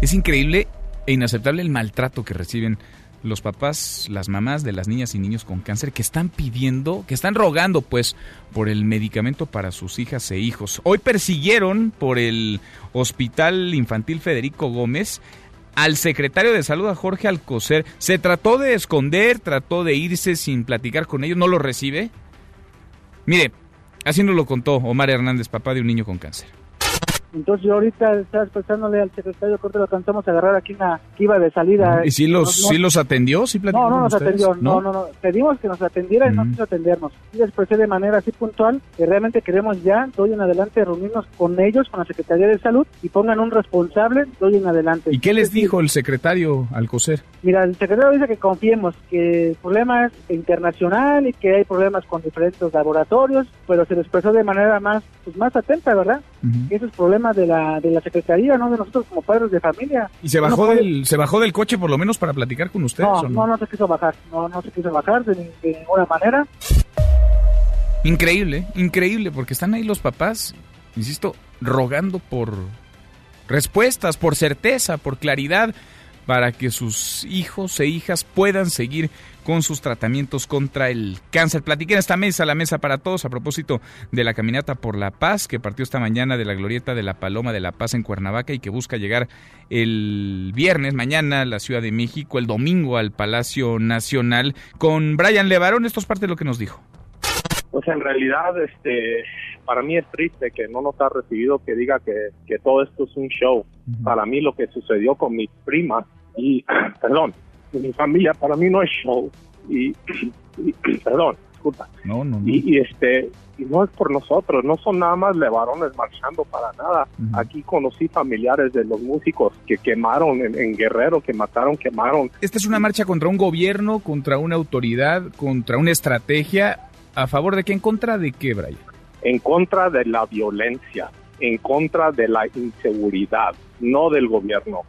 Es increíble e inaceptable el maltrato que reciben los papás, las mamás de las niñas y niños con cáncer que están pidiendo, que están rogando pues por el medicamento para sus hijas e hijos. Hoy persiguieron por el Hospital Infantil Federico Gómez al secretario de salud, a Jorge Alcocer. Se trató de esconder, trató de irse sin platicar con ellos, no lo recibe. Mire, así nos lo contó Omar Hernández, papá de un niño con cáncer. Entonces yo ahorita estaba expresándole al secretario ahorita lo alcanzamos a agarrar aquí una que iba de salida. ¿Y si los, No, no- sí los atendió? ¿Sí No, no nos atendió, no, no, no. Pedimos que nos atendiera y no quiso atendernos. Y les expresé de manera así puntual que realmente queremos ya, de hoy en adelante, reunirnos con ellos, con la Secretaría de Salud y pongan un responsable de hoy en adelante. ¿Y qué les dijo el secretario Alcocer? Mira, el secretario dice que confiemos, que el problema es internacional y que hay problemas con diferentes laboratorios, pero se lo expresó de manera más pues más atenta, ¿verdad? Que Ese es problema de la, de la Secretaría, no de nosotros como padres de familia. ¿Y se bajó, del, se bajó del coche por lo menos para platicar con ustedes? No, o no, no se quiso bajar, no, no se quiso bajar de, de ninguna manera. Increíble, increíble, porque están ahí los papás, insisto, rogando por respuestas, por certeza, por claridad, para que sus hijos e hijas puedan seguir con sus tratamientos contra el cáncer. Platiqué en esta mesa, la mesa para todos, a propósito de la caminata por la paz que partió esta mañana de la glorieta de la Paloma de la Paz en Cuernavaca y que busca llegar el viernes, mañana, a la Ciudad de México, el domingo al Palacio Nacional, con Brian Levarón. Esto es parte de lo que nos dijo. Pues en realidad, este, para mí es triste que no nos ha recibido que diga que, que todo esto es un show. Para mí lo que sucedió con mi prima y, *clears throat* perdón, mi familia, para mí no es show. Y, y- perdón, disculpa. No, no, no. Y, y, este y no es por nosotros, no son nada más levarones marchando para nada. Aquí conocí familiares de los músicos que quemaron en, en Guerrero, que mataron, quemaron. Esta es una marcha contra un gobierno, contra una autoridad, contra una estrategia. ¿A favor de qué? ¿En contra de qué, Brian? En contra de la violencia, en contra de la inseguridad, no del gobierno.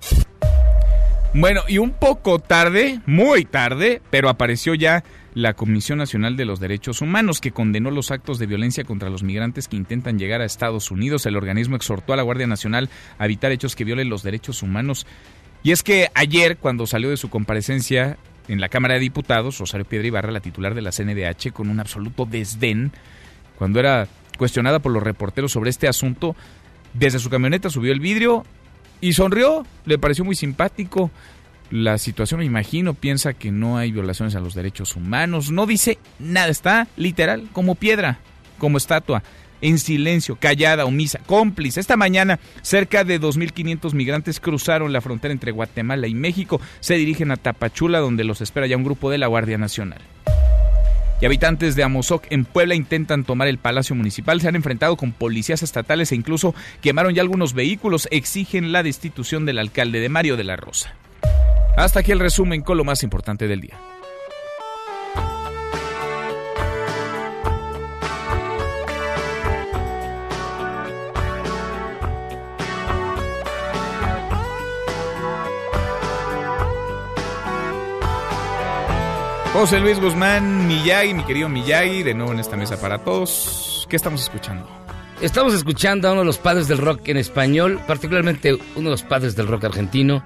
Bueno, y un poco tarde, muy tarde, pero apareció ya la Comisión Nacional de los Derechos Humanos, que condenó los actos de violencia contra los migrantes que intentan llegar a Estados Unidos. El organismo exhortó a la Guardia Nacional a evitar hechos que violen los derechos humanos. Y es que ayer, cuando salió de su comparecencia en la Cámara de Diputados, Rosario Piedra Ibarra, la titular de la CNDH, con un absoluto desdén, cuando era cuestionada por los reporteros sobre este asunto, desde su camioneta subió el vidrio y sonrió, le pareció muy simpático. La situación, me imagino, piensa que no hay violaciones a los derechos humanos. No dice nada, está literal como piedra, como estatua, en silencio, callada, omisa, cómplice. Esta mañana, cerca de 2.500 migrantes cruzaron la frontera entre Guatemala y México. Se dirigen a Tapachula, donde los espera ya un grupo de la Guardia Nacional. Habitantes de Amozoc en Puebla intentan tomar el Palacio Municipal, se han enfrentado con policías estatales e incluso quemaron ya algunos vehículos, exigen la destitución del alcalde de Mario de la Rosa. Hasta aquí el resumen con lo más importante del día. José Luis Guzmán Miyagi, mi querido Miyagi, de nuevo en esta mesa para todos. ¿Qué estamos escuchando? Estamos escuchando a uno de los padres del rock en español, particularmente uno de los padres del rock argentino,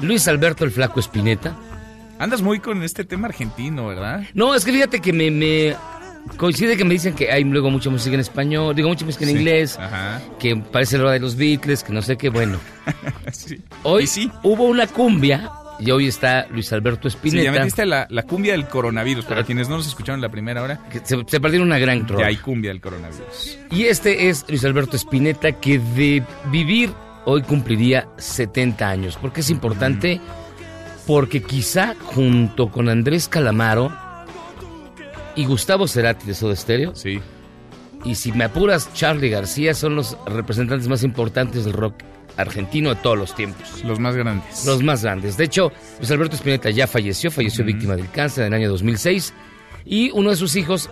Luis Alberto el Flaco Espineta. Andas muy con este tema argentino, ¿verdad? No, es que fíjate que me, me coincide que me dicen que hay luego mucha música en español, digo mucha música en Sí, inglés, ajá. que parece la hora de los Beatles, que no sé qué, bueno. *laughs* Sí. Hoy hubo una cumbia y hoy está Luis Alberto Sí, Espineta. ya metiste la, la cumbia del coronavirus. Para quienes no nos escucharon la primera hora, se, se perdieron una gran ya rola. hay cumbia del coronavirus. Y este es Luis Alberto Spinetta que de vivir hoy cumpliría 70 años. ¿Por qué es importante? Porque quizá junto con Andrés Calamaro y Gustavo Cerati de Soda Stereo. Sí. Y si me apuras, Charlie García son los representantes más importantes del rock argentino de todos los tiempos. Los más grandes. Los más grandes. De hecho, Luis Alberto Spinetta ya falleció, falleció víctima del cáncer en el año 2006. Y uno de sus hijos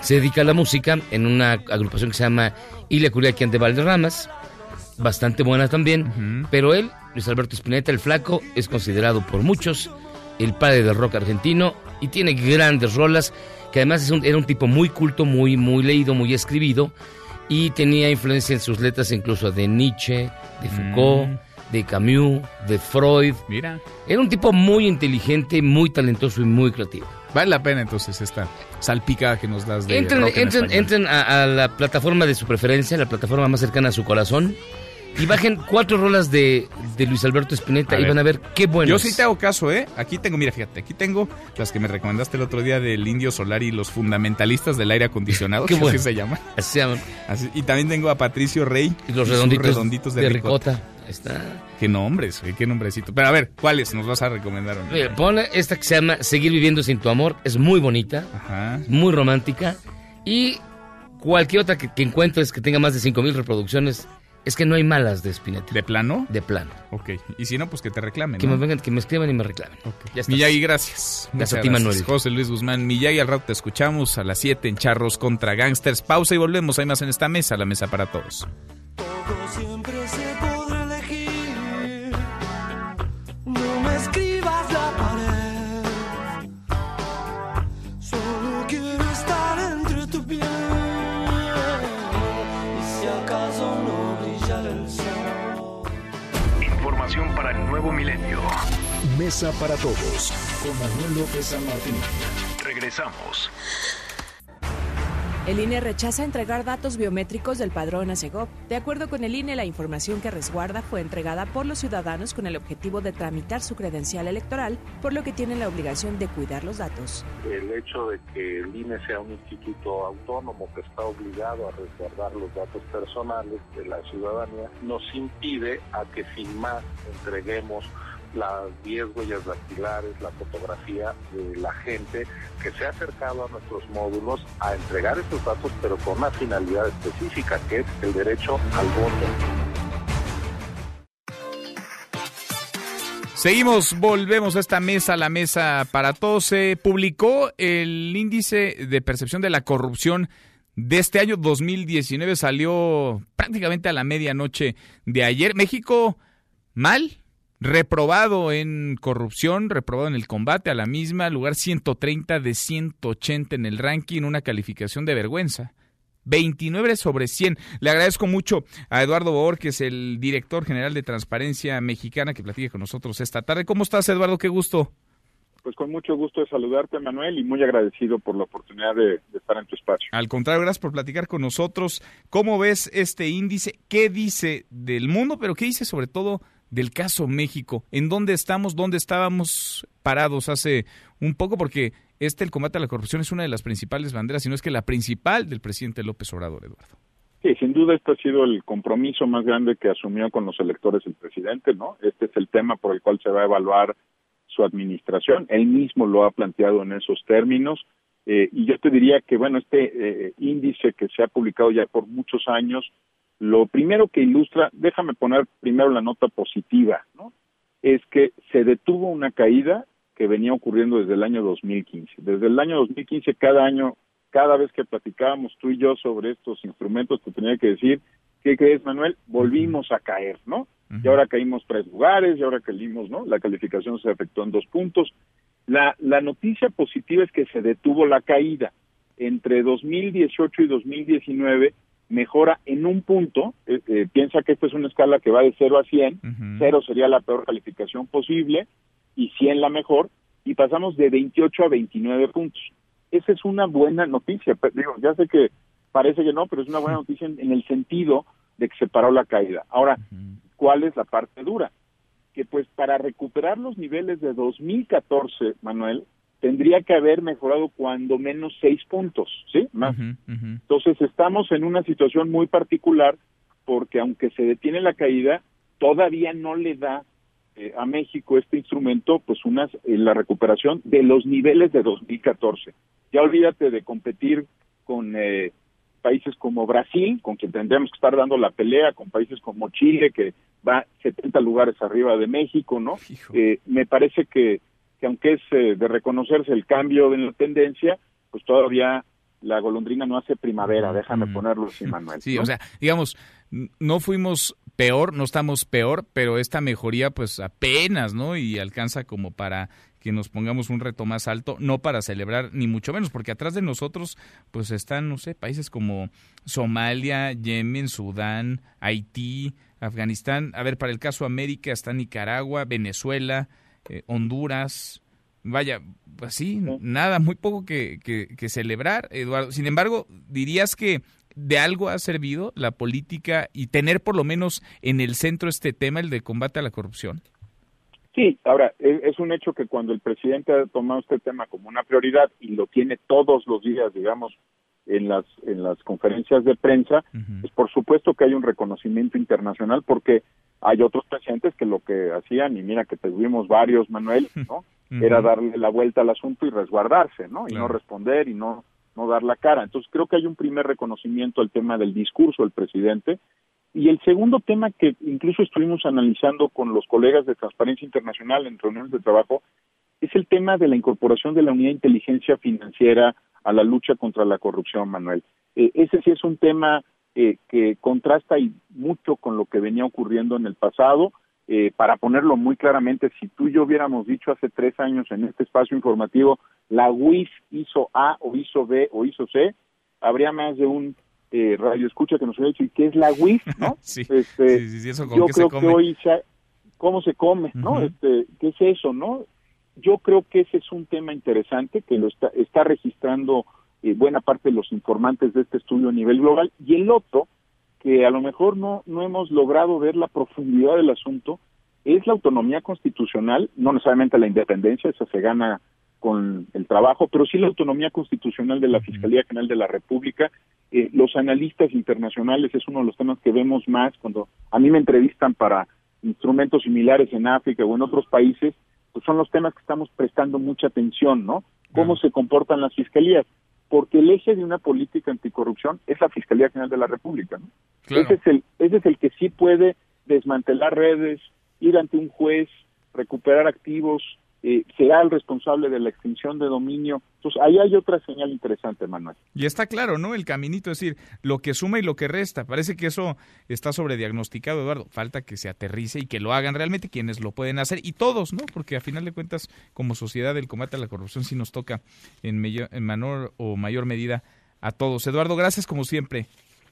se dedica a la música en una agrupación que se llama Ilia Curiaquian de Valderramas, bastante buena también, pero él, Luis Alberto Spinetta, el flaco, es considerado por muchos el padre del rock argentino y tiene grandes rolas, que además es un- era un tipo muy culto, muy, muy leído, muy escribido, y tenía influencia en sus letras incluso de Nietzsche, de Foucault, de Camus, de Freud. Mira. Era un tipo muy inteligente, muy talentoso y muy creativo. Vale la pena entonces esta salpicada que nos das de Entren, rock en entren, entren a, a la plataforma de su preferencia, la plataforma más cercana a su corazón, y bajen cuatro rolas de, de Luis Alberto Spinetta A y ver. van a ver qué bueno. Yo sí te hago caso, ¿eh? Aquí tengo, mira, fíjate, aquí tengo las que me recomendaste el otro día del Indio Solar y los fundamentalistas del aire acondicionado, Qué que bueno. así se llama. Así se llaman. Así- y también tengo a Patricio Rey Y los sus redonditos, redonditos de, de ricota. ricota. Ahí está. Qué nombres, qué nombrecito. Pero a ver, ¿cuáles nos vas a recomendar? Mira, pon esta que se llama Seguir viviendo sin tu amor. Es muy bonita, Ajá. muy romántica. Y cualquier otra que, que encuentres que tenga más de 5000 reproducciones, es que no hay malas de Spinetta. ¿De plano? De plano. Ok. Y si no, pues que te reclamen. Que ¿no? me vengan, que me escriban y me reclamen. Ya estás. Miyagi, gracias. Gracias a ti, Manuel. José Luis Guzmán. Miyagi, al rato te escuchamos a las 7 en Charros contra Gangsters. Pausa y volvemos. Hay más en esta mesa, la mesa para todos. siempre Mesa para todos con Manuel López San Martín. Regresamos. El INE rechaza entregar datos biométricos del padrón ASEGOP. De acuerdo con el INE, la información que resguarda fue entregada por los ciudadanos con el objetivo de tramitar su credencial electoral, por lo que tienen la obligación de cuidar los datos. el hecho de que el INE sea un instituto autónomo que está obligado a resguardar los datos personales de la ciudadanía nos impide a que sin más entreguemos las 10 huellas dactilares, la fotografía de la gente que se ha acercado a nuestros módulos a entregar estos datos, pero con una finalidad específica, que es el derecho al voto. Seguimos, volvemos a esta mesa, la mesa para todos. Se publicó el índice de percepción de la corrupción de este año 2019. Salió prácticamente a la medianoche de ayer. México, mal, reprobado en corrupción, reprobado en el combate a la misma, lugar 130 de 180 en el ranking, una calificación de vergüenza. 29 sobre 100. Le agradezco mucho a Eduardo Borges, el director general de Transparencia Mexicana, que platique con nosotros esta tarde. ¿Cómo estás, Eduardo? Qué gusto. Pues con mucho gusto de saludarte, Manuel, y muy agradecido por la oportunidad de, de, estar en tu espacio. Al contrario, gracias por platicar con nosotros. ¿Cómo ves este índice? ¿Qué dice del mundo, pero qué dice sobre todo del caso México? ¿En dónde estamos? ¿Dónde estábamos parados hace un poco? Porque este, el combate a la corrupción, es una de las principales banderas, si no es que la principal del presidente López Obrador, Eduardo. Sí, sin duda este ha sido el compromiso más grande que asumió con los electores el presidente, ¿no? Este es el tema por el cual se va a evaluar su administración. Él mismo lo ha planteado en esos términos. Eh, y yo te diría que, bueno, este eh, índice que se ha publicado ya por muchos años, lo primero que ilustra, déjame poner primero la nota positiva, ¿no? Es que se detuvo una caída que venía ocurriendo desde el año 2015. Desde el año 2015, cada año, cada vez que platicábamos tú y yo sobre estos instrumentos, te tenía que decir, ¿qué crees, Manuel? Volvimos a caer, ¿no? Y ahora caímos tres lugares, y ahora caímos, ¿no? La calificación se efectuó en dos puntos. La, la noticia positiva es que se detuvo la caída. Entre 2018 y 2019 mejora en un punto. Eh, eh, piensa que esta es una escala que va de 0 a 100. Cero sería la peor calificación posible y 100 la mejor, y pasamos de 28 a 29 puntos. Esa es una buena noticia. Digo, ya sé que parece que no, pero es una buena noticia en, el sentido de que se paró la caída. Ahora, ¿cuál es la parte dura? Que pues para recuperar los niveles de 2014, Manuel, tendría que haber mejorado cuando menos seis puntos, ¿sí? Más. Entonces estamos en una situación muy particular porque aunque se detiene la caída, todavía no le da eh, a México este instrumento, pues unas en la recuperación de los niveles de 2014. Ya olvídate de competir con eh, países como Brasil, con quien tendríamos que estar dando la pelea, con países como Chile, que va 70 lugares arriba de México, ¿no? Eh, me parece que, que aunque es de reconocerse el cambio en la tendencia, pues todavía la golondrina no hace primavera, déjame ponerlo así, Manuel. Sí, o sea, digamos, no fuimos peor, no estamos peor, pero esta mejoría pues apenas, ¿no? Y alcanza como para que nos pongamos un reto más alto, no para celebrar ni mucho menos, porque atrás de nosotros pues están, no sé, países como Somalia, Yemen, Sudán, Haití, Afganistán, a ver, para el caso América está Nicaragua, Venezuela, eh, Honduras, vaya, pues sí, nada, muy poco que, que celebrar, Eduardo. Sin embargo, dirías que de algo ha servido la política y tener por lo menos en el centro este tema, el de combate a la corrupción? Sí, ahora, es, un hecho que cuando el presidente ha tomado este tema como una prioridad y lo tiene todos los días, digamos, en las, en las conferencias de prensa, pues por supuesto que hay un reconocimiento internacional porque hay otros presidentes que lo que hacían, y mira que tuvimos varios, Manuel, *laughs* ¿no? Era darle la vuelta al asunto y resguardarse, ¿no? Y no responder y no no dar la cara. Entonces creo que hay un primer reconocimiento al tema del discurso del presidente. Y el segundo tema que incluso estuvimos analizando con los colegas de Transparencia Internacional en reuniones de trabajo es el tema de la incorporación de la unidad de inteligencia financiera a la lucha contra la corrupción, Manuel. Eh, ese sí es un tema eh, que contrasta y mucho con lo que venía ocurriendo en el pasado. Eh, para ponerlo muy claramente, si tú y yo hubiéramos dicho hace tres años en este espacio informativo, la UIF hizo A o hizo B o hizo C, habría más de un eh, radio escucha que nos hubiera dicho, ¿y qué es la UIF? *laughs* ¿no? sí, este, sí, sí, eso yo creo que hoy, ¿cómo se come? ¿no? este, ¿Qué es eso? no Yo creo que ese es un tema interesante que lo está, está registrando eh, buena parte de los informantes de este estudio a nivel global, y el otro, que a lo mejor no, no hemos logrado ver la profundidad del asunto es la autonomía constitucional, no necesariamente la independencia, esa se gana con el trabajo, pero sí la autonomía constitucional de la Fiscalía General de la República. Eh, los analistas internacionales es uno de los temas que vemos más cuando a mí me entrevistan para instrumentos similares en África o en otros países, pues son los temas que estamos prestando mucha atención, ¿no? Cómo se comportan las fiscalías, porque el eje de una política anticorrupción es la Fiscalía General de la República, ¿no? Ese es el ese es el que sí puede desmantelar redes, ir ante un juez, recuperar activos, eh, será el responsable de la extinción de dominio. Entonces, ahí hay otra señal interesante, Manuel. Y está claro, ¿no? El caminito, es decir, lo que suma y lo que resta. Parece que eso está sobrediagnosticado, Eduardo. Falta que se aterrice y que lo hagan realmente quienes lo pueden hacer y todos, ¿no? Porque a final de cuentas, como sociedad, el combate a la corrupción sí nos toca en, mayor, en menor o mayor medida a todos. Eduardo, gracias como siempre.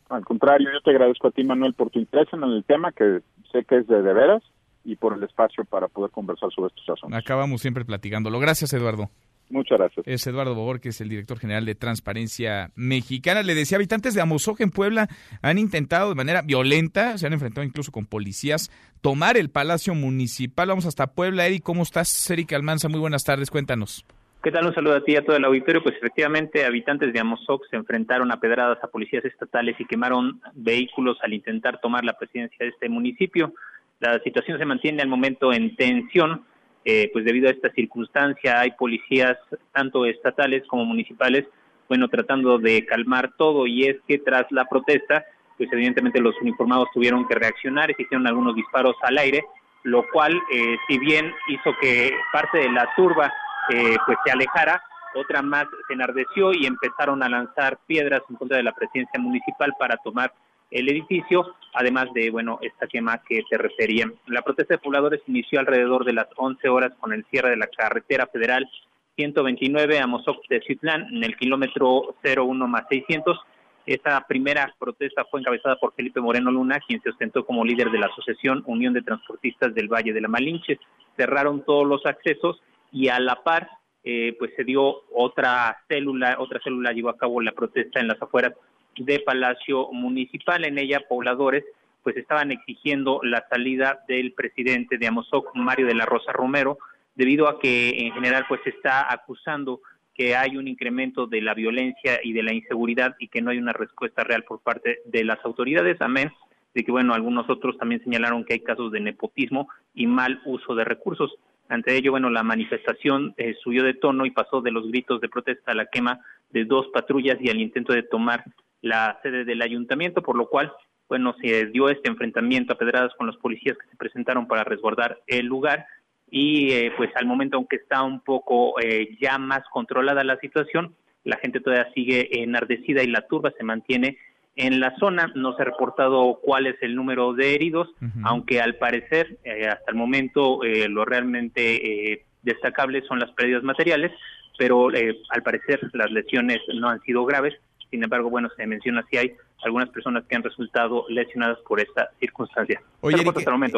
Al contrario, yo te agradezco a ti, Manuel, por tu interés en el tema, que sé que es de, de veras, y por el espacio para poder conversar sobre estos asuntos. Acabamos siempre platicándolo. Gracias, Eduardo. Muchas gracias. Es Eduardo Bobor, que es el director general de Transparencia Mexicana. Le decía, habitantes de Amozoc en Puebla han intentado de manera violenta, se han enfrentado incluso con policías, tomar el Palacio Municipal. Vamos hasta Puebla. Eric, ¿cómo estás? Eric Almanza, muy buenas tardes, cuéntanos. ¿Qué tal? Un saludo a ti y a todo el auditorio. Pues efectivamente, habitantes de Amozoc se enfrentaron a pedradas a policías estatales y quemaron vehículos al intentar tomar la presidencia de este municipio. La situación se mantiene al momento en tensión, eh, pues debido a esta circunstancia hay policías tanto estatales como municipales, bueno, tratando de calmar todo. Y es que tras la protesta, pues evidentemente los uniformados tuvieron que reaccionar hicieron algunos disparos al aire, lo cual, eh, si bien hizo que parte de la turba eh, pues se alejara, otra más se enardeció y empezaron a lanzar piedras en contra de la presidencia municipal para tomar el edificio, además de, bueno, esta quema que te refería. La protesta de pobladores inició alrededor de las 11 horas con el cierre de la carretera federal 129 a Mozoc de Citlán, en el kilómetro 01 más 600. Esta primera protesta fue encabezada por Felipe Moreno Luna, quien se ostentó como líder de la Asociación Unión de Transportistas del Valle de la Malinche. Cerraron todos los accesos y a la par, eh, pues se dio otra célula, otra célula llevó a cabo la protesta en las afueras de Palacio Municipal. En ella, pobladores pues estaban exigiendo la salida del presidente de Amozoc, Mario de la Rosa Romero, debido a que en general pues está acusando que hay un incremento de la violencia y de la inseguridad y que no hay una respuesta real por parte de las autoridades, amén de que bueno, algunos otros también señalaron que hay casos de nepotismo y mal uso de recursos. Ante ello, bueno, la manifestación eh, subió de tono y pasó de los gritos de protesta a la quema de dos patrullas y al intento de tomar la sede del ayuntamiento, por lo cual, bueno, se dio este enfrentamiento a pedradas con los policías que se presentaron para resguardar el lugar. Y eh, pues al momento, aunque está un poco eh, ya más controlada la situación, la gente todavía sigue enardecida y la turba se mantiene en la zona. No se ha reportado cuál es el número de heridos, aunque al parecer, eh, hasta el momento, lo realmente destacable son las pérdidas materiales, pero al parecer las lesiones no han sido graves sin embargo, bueno, se menciona si hay algunas personas que han resultado lesionadas por esta circunstancia. Oye,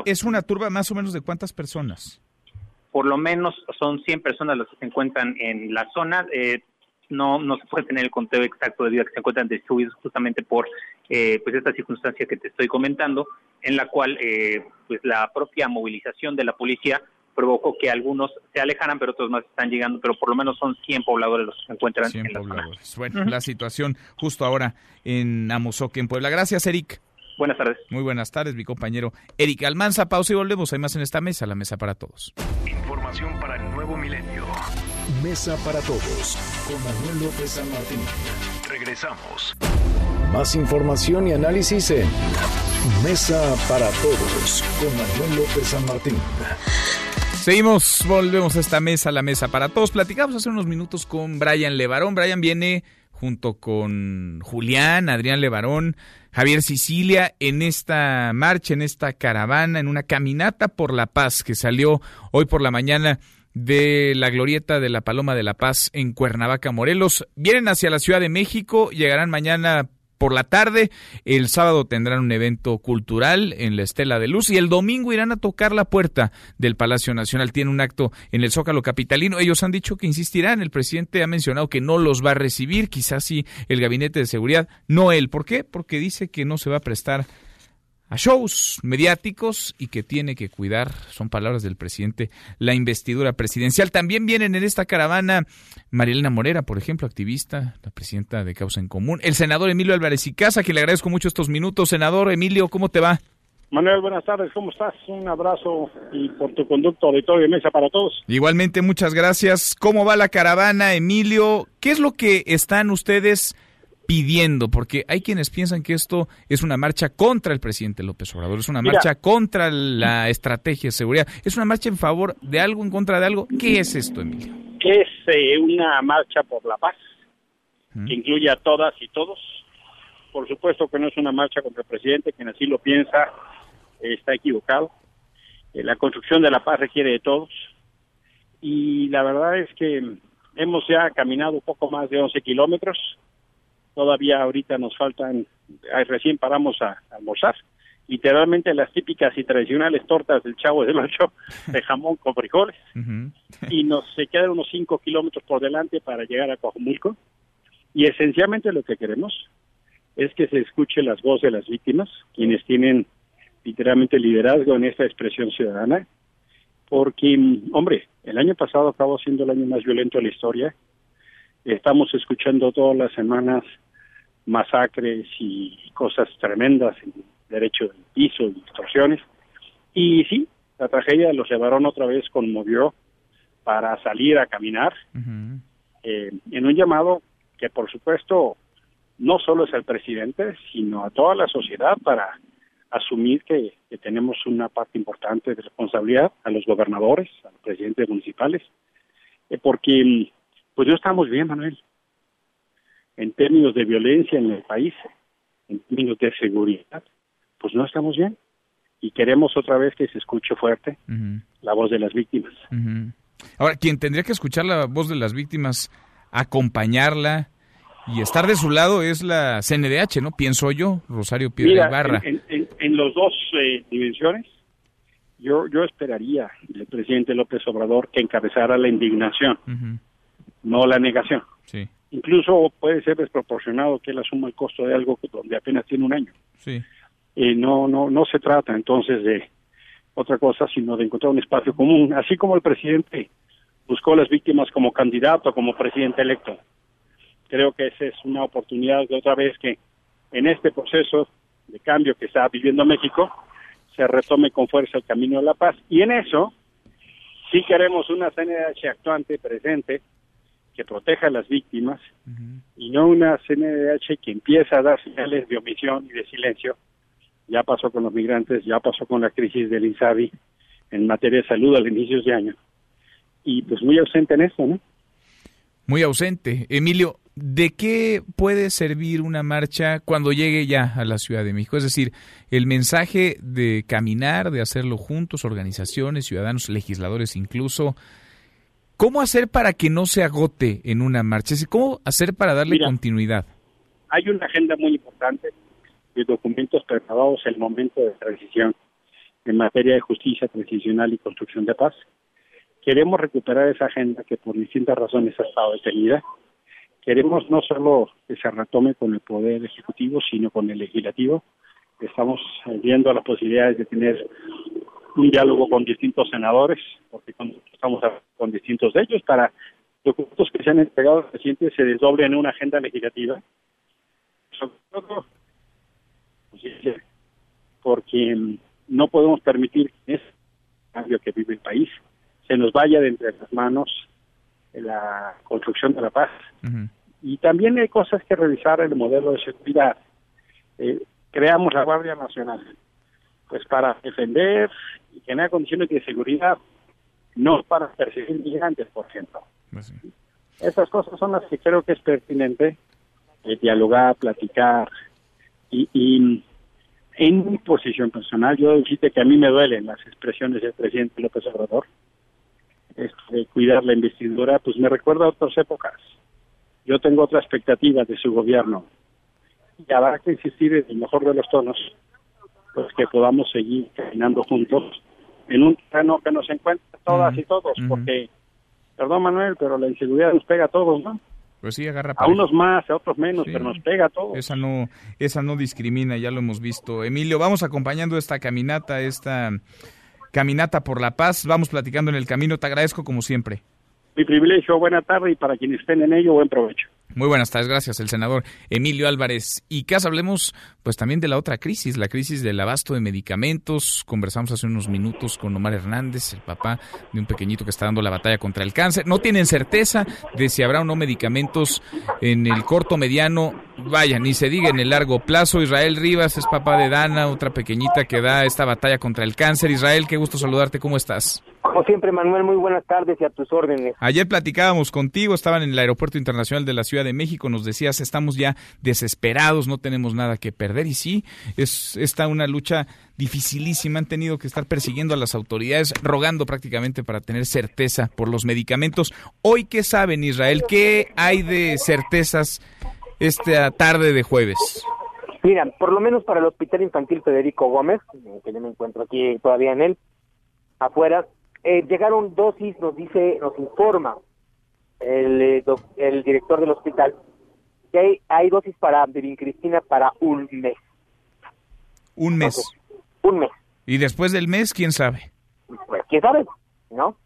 ¿es una turba más o menos de cuántas personas? Por lo menos son 100 personas las que se encuentran en la zona. Eh, no, no se puede tener el conteo exacto debido a que se encuentran distribuidos justamente por eh, pues esta circunstancia que te estoy comentando, en la cual eh, pues la propia movilización de la policía provocó que algunos se alejaran, pero otros más están llegando, pero por lo menos son 100 pobladores los que se encuentran en la zona. Bueno, la situación justo ahora en Amozoc, en Puebla. Gracias, Eric. Buenas tardes. Muy buenas tardes, mi compañero Eric Almanza. Pausa y volvemos. Hay más en esta mesa, la mesa para todos. Información para el nuevo milenio. Mesa para todos, con Manuel López San Martín. Regresamos. Más información y análisis en Mesa para todos, con Manuel López San Martín. Seguimos, volvemos a esta mesa, la mesa para todos. Platicamos hace unos minutos con Brian Levarón. Brian viene junto con Julián, Adrián Levarón, Javier Sicilia en esta marcha, en esta caravana, en una caminata por la paz que salió hoy por la mañana de la glorieta de la Paloma de la Paz en Cuernavaca, Morelos. Vienen hacia la Ciudad de México, llegarán mañana por la tarde. El sábado tendrán un evento cultural en la Estela de Luz y el domingo irán a tocar la puerta del Palacio Nacional. Tiene un acto en el Zócalo Capitalino. Ellos han dicho que insistirán. El presidente ha mencionado que no los va a recibir, quizás sí el gabinete de seguridad, no él. ¿Por qué? Porque dice que no se va a prestar a shows mediáticos y que tiene que cuidar, son palabras del presidente, la investidura presidencial. También vienen en esta caravana Marielena Morera, por ejemplo, activista, la presidenta de Causa en Común, el senador Emilio Álvarez y Casa, que le agradezco mucho estos minutos. Senador Emilio, ¿cómo te va? Manuel, buenas tardes, ¿cómo estás? Un abrazo y por tu conducto auditorio y mesa para todos. Igualmente, muchas gracias. ¿Cómo va la caravana, Emilio? ¿Qué es lo que están ustedes pidiendo? Porque hay quienes piensan que esto es una marcha contra el presidente López Obrador, es una Mira. marcha contra la estrategia de seguridad, es una marcha en favor de algo, en contra de algo. ¿Qué es esto, Emilio? Es eh, una marcha por la paz que incluye a todas y todos. Por supuesto que no es una marcha contra el presidente, quien así lo piensa eh, está equivocado. Eh, la construcción de la paz requiere de todos. Y la verdad es que hemos ya caminado un poco más de 11 kilómetros. Todavía ahorita nos faltan, recién paramos a, a almorzar. Literalmente las típicas y tradicionales tortas del Chavo del Ocho *laughs* de jamón con frijoles. Y nos se quedan unos 5 kilómetros por delante para llegar a Coajumulco. Y esencialmente lo que queremos es que se escuche las voces de las víctimas, quienes tienen literalmente liderazgo en esta expresión ciudadana, porque, hombre, el año pasado acabó siendo el año más violento de la historia. Estamos escuchando todas las semanas masacres y cosas tremendas en derecho del piso y extorsiones. Y sí, la tragedia de los llevaron otra vez conmovió para salir a caminar eh, en un llamado que por supuesto no solo es al presidente, sino a toda la sociedad para asumir que, que tenemos una parte importante de responsabilidad a los gobernadores, a los presidentes municipales, eh, porque pues no estamos bien, Manuel, en términos de violencia en el país, en términos de seguridad, pues no estamos bien y queremos otra vez que se escuche fuerte la voz de las víctimas. Ujú. Ahora, quien tendría que escuchar la voz de las víctimas, acompañarla y estar de su lado es la CNDH, ¿no? Pienso yo, Rosario Piedra Mira, Ibarra. en, en, en los dos eh, dimensiones, yo, yo esperaría del presidente López Obrador que encabezara la indignación, no la negación. Sí, Incluso puede ser desproporcionado que él asuma el costo de algo que- donde apenas tiene un año. sí. Eh, no, no, no se trata entonces de otra cosa, sino de encontrar un espacio común, así como el presidente buscó a las víctimas como candidato, como presidente electo. Creo que esa es una oportunidad de otra vez que en este proceso de cambio que está viviendo México se retome con fuerza el camino de la paz. Y en eso sí queremos una CNDH actuante, presente, que proteja a las víctimas y no una CNDH que empieza a dar señales de omisión y de silencio. Ya pasó con los migrantes, ya pasó con la crisis del INSABI en materia de salud al inicio de año. Y pues muy ausente en esto, ¿no? Muy ausente. Emilio, ¿de qué puede servir una marcha cuando llegue ya a la Ciudad de México? Es decir, el mensaje de caminar, de hacerlo juntos, organizaciones, ciudadanos, legisladores incluso. ¿Cómo hacer para que no se agote en una marcha? ¿cómo hacer para darle Mira. continuidad? Hay una agenda muy importante de documentos preparados en el momento de transición en materia de justicia transicional y construcción de paz. Queremos recuperar esa agenda que por distintas razones ha estado detenida. Queremos no solo que se retome con el Poder Ejecutivo, sino con el Legislativo. Estamos viendo las posibilidades de tener un diálogo con distintos senadores, porque estamos con distintos de ellos, para documentos que se han entregado al presidente se desdoblen en una agenda legislativa. Sobre todo, porque no podemos permitir que ese cambio que vive el país se nos vaya de entre las manos la construcción de la paz. Y también hay cosas que revisar el modelo de seguridad. Eh, creamos la Guardia Nacional, pues para defender y generar condiciones de seguridad, no para perseguir migrantes, por ejemplo. Esas cosas son las que creo que es pertinente eh, dialogar, platicar y, y en mi posición personal, yo decirte que a mí me duelen las expresiones del presidente López Obrador, este, cuidar la investidura, pues me recuerda a otras épocas. Yo tengo otra expectativa de su gobierno y habrá que insistir en el mejor de los tonos, pues que podamos seguir caminando juntos en un terreno que nos encuentre todas y todos, porque, perdón Manuel, pero la inseguridad nos pega a todos, ¿no? Pues sí, agarra A unos más, a otros menos, Sí. pero nos pega a todos. Esa no, esa no discrimina, ya lo hemos visto. Emilio, vamos acompañando esta caminata, esta caminata por la paz. Vamos platicando en el camino. Te agradezco como siempre. Mi privilegio, buena tarde y para quienes estén en ello, buen provecho. Muy buenas tardes, gracias, el senador Emilio Álvarez. Y que hablemos pues también de la otra crisis, la crisis del abasto de medicamentos. Conversamos hace unos minutos con Omar Hernández, el papá de un pequeñito que está dando la batalla contra el cáncer. No tienen certeza de si habrá o no medicamentos en el corto, mediano, vaya, ni se diga en el largo plazo. Israel Rivas es papá de Dana, otra pequeñita que da esta batalla contra el cáncer. Israel, qué gusto saludarte, ¿cómo estás? Como siempre, Manuel, muy buenas tardes y a tus órdenes. Ayer platicábamos contigo, estaban en el Aeropuerto Internacional de la Ciudad de México, nos decías, estamos ya desesperados, no tenemos nada que perder. Y sí, es esta una lucha dificilísima, han tenido que estar persiguiendo a las autoridades, rogando prácticamente para tener certeza por los medicamentos. Hoy, ¿qué saben, Israel? ¿Qué hay de certezas esta tarde de jueves? Mira, por lo menos para el Hospital Infantil Federico Gómez, que yo me encuentro aquí todavía en él, afuera, eh, llegaron dosis, nos dice, nos informa el, eh, el director del hospital, que hay, hay dosis para Cristina para un mes. Un mes. Un mes. Y después del mes, ¿quién sabe? Pues quién sabe, ¿no?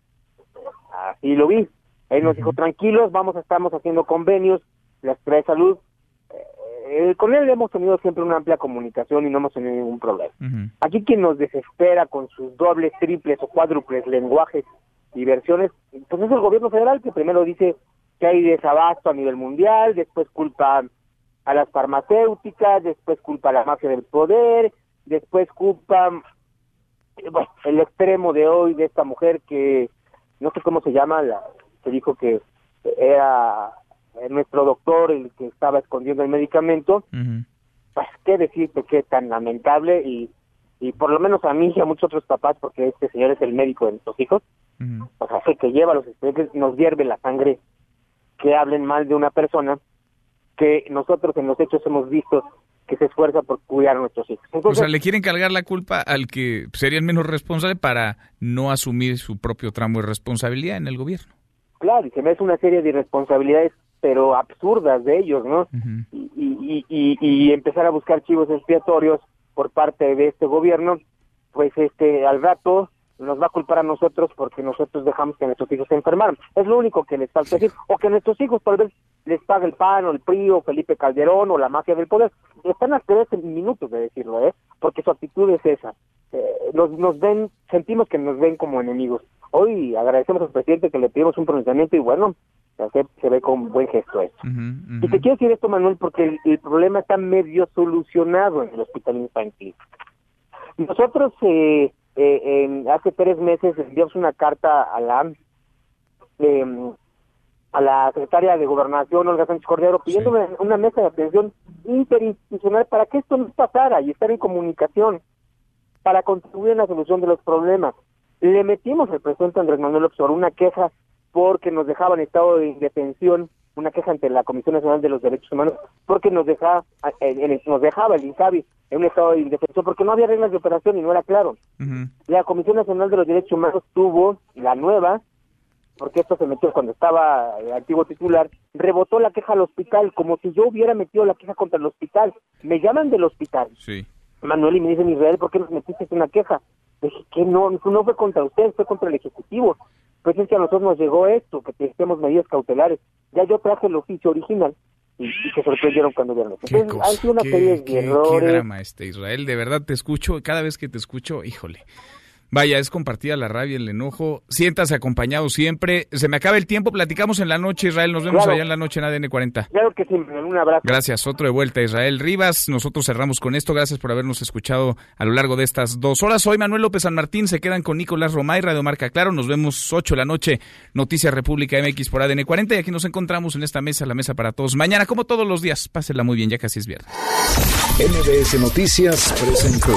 Así lo vi. Él nos dijo, tranquilos, vamos, estamos haciendo convenios, la Secretaría de Salud. Eh, con él hemos tenido siempre una amplia comunicación y no hemos tenido ningún problema. Aquí quien nos desespera con sus dobles, triples o cuádruples lenguajes y versiones, pues es el gobierno federal que primero dice que hay desabasto a nivel mundial, después culpa a las farmacéuticas, después culpa a la mafia del poder, después culpa eh, bueno, el extremo de hoy de esta mujer que no sé cómo se llama, la que dijo que era nuestro doctor el que estaba escondiendo el medicamento, pues qué decirte qué tan lamentable y, y por lo menos a mí y a muchos otros papás, porque este señor es el médico de nuestros hijos, o sea, sé que lleva los expedientes, nos hierve la sangre que hablen mal de una persona que nosotros en los hechos hemos visto que se esfuerza por cuidar a nuestros hijos. o Entonces, sea, le quieren cargar la culpa al que sería el menos responsable para no asumir su propio tramo de responsabilidad en el gobierno. claro, y se me hace una serie de irresponsabilidades, pero absurdas de ellos, ¿no? y, y, y, y empezar a buscar chivos expiatorios por parte de este gobierno, pues este al rato nos va a culpar a nosotros porque nosotros dejamos que nuestros hijos se enfermaran. Es lo único que les falta decir. O que nuestros hijos tal vez les pague el PAN o el PRI o Felipe Calderón o la mafia del poder. Están a tres minutos de decirlo, ¿eh? Porque su actitud es esa. Eh, nos, nos ven, sentimos que nos ven como enemigos. Hoy agradecemos al presidente que le pedimos un pronunciamiento y bueno, se, se ve con buen gesto esto. Y te quiero decir esto, Manuel, porque el, el problema está medio solucionado en el hospital infantil. Nosotros eh, eh, en- hace tres meses enviamos una carta a la em, a la secretaria de Gobernación, Olga Sánchez Cordero, pidiendo una, una mesa de atención interinstitucional para que esto no pasara y estar en comunicación para contribuir en la solución de los problemas. Le metimos al presidente Andrés Manuel López Obrador una queja porque nos dejaba en estado de indefensión, una queja ante la Comisión Nacional de los Derechos Humanos, porque nos dejaba, en- en- nos dejaba el INSABI en un estado de indefensión, porque no había reglas de operación y no era claro. La Comisión Nacional de los Derechos Humanos tuvo la nueva, porque esto se metió cuando estaba el antiguo titular, rebotó la queja al hospital, como si yo hubiera metido la queja contra el hospital. Me llaman del hospital, Sí. Manuel, y me dicen, Israel, ¿por qué nos metiste una queja? Dije que no, no fue contra usted, fue contra el Ejecutivo. Pues es que a nosotros nos llegó esto, que tenemos medidas cautelares. Ya yo traje el oficio original y, y se sorprendieron cuando vieron Entonces, cosa, han sido una qué- serie de qué- drama este Israel, de verdad te escucho, cada vez que te escucho, híjole. Vaya, es compartida la rabia, el enojo. Siéntase acompañado siempre. Se me acaba el tiempo, platicamos en la noche, Israel. Nos vemos Claro. allá en la noche en ADN 40. Claro que sí, un abrazo. Gracias, otro de vuelta, Israel Rivas. Nosotros cerramos con esto. Gracias por habernos escuchado a lo largo de estas dos horas. Soy Manuel López San Martín. Se quedan con Nicolás Romay, Radio Marca Claro. Nos vemos 8 de la noche, Noticias República MX por ADN 40. Y aquí nos encontramos en esta mesa, la mesa para todos. Mañana, como todos los días, pásela muy bien, ya casi es viernes. MBS Noticias presentó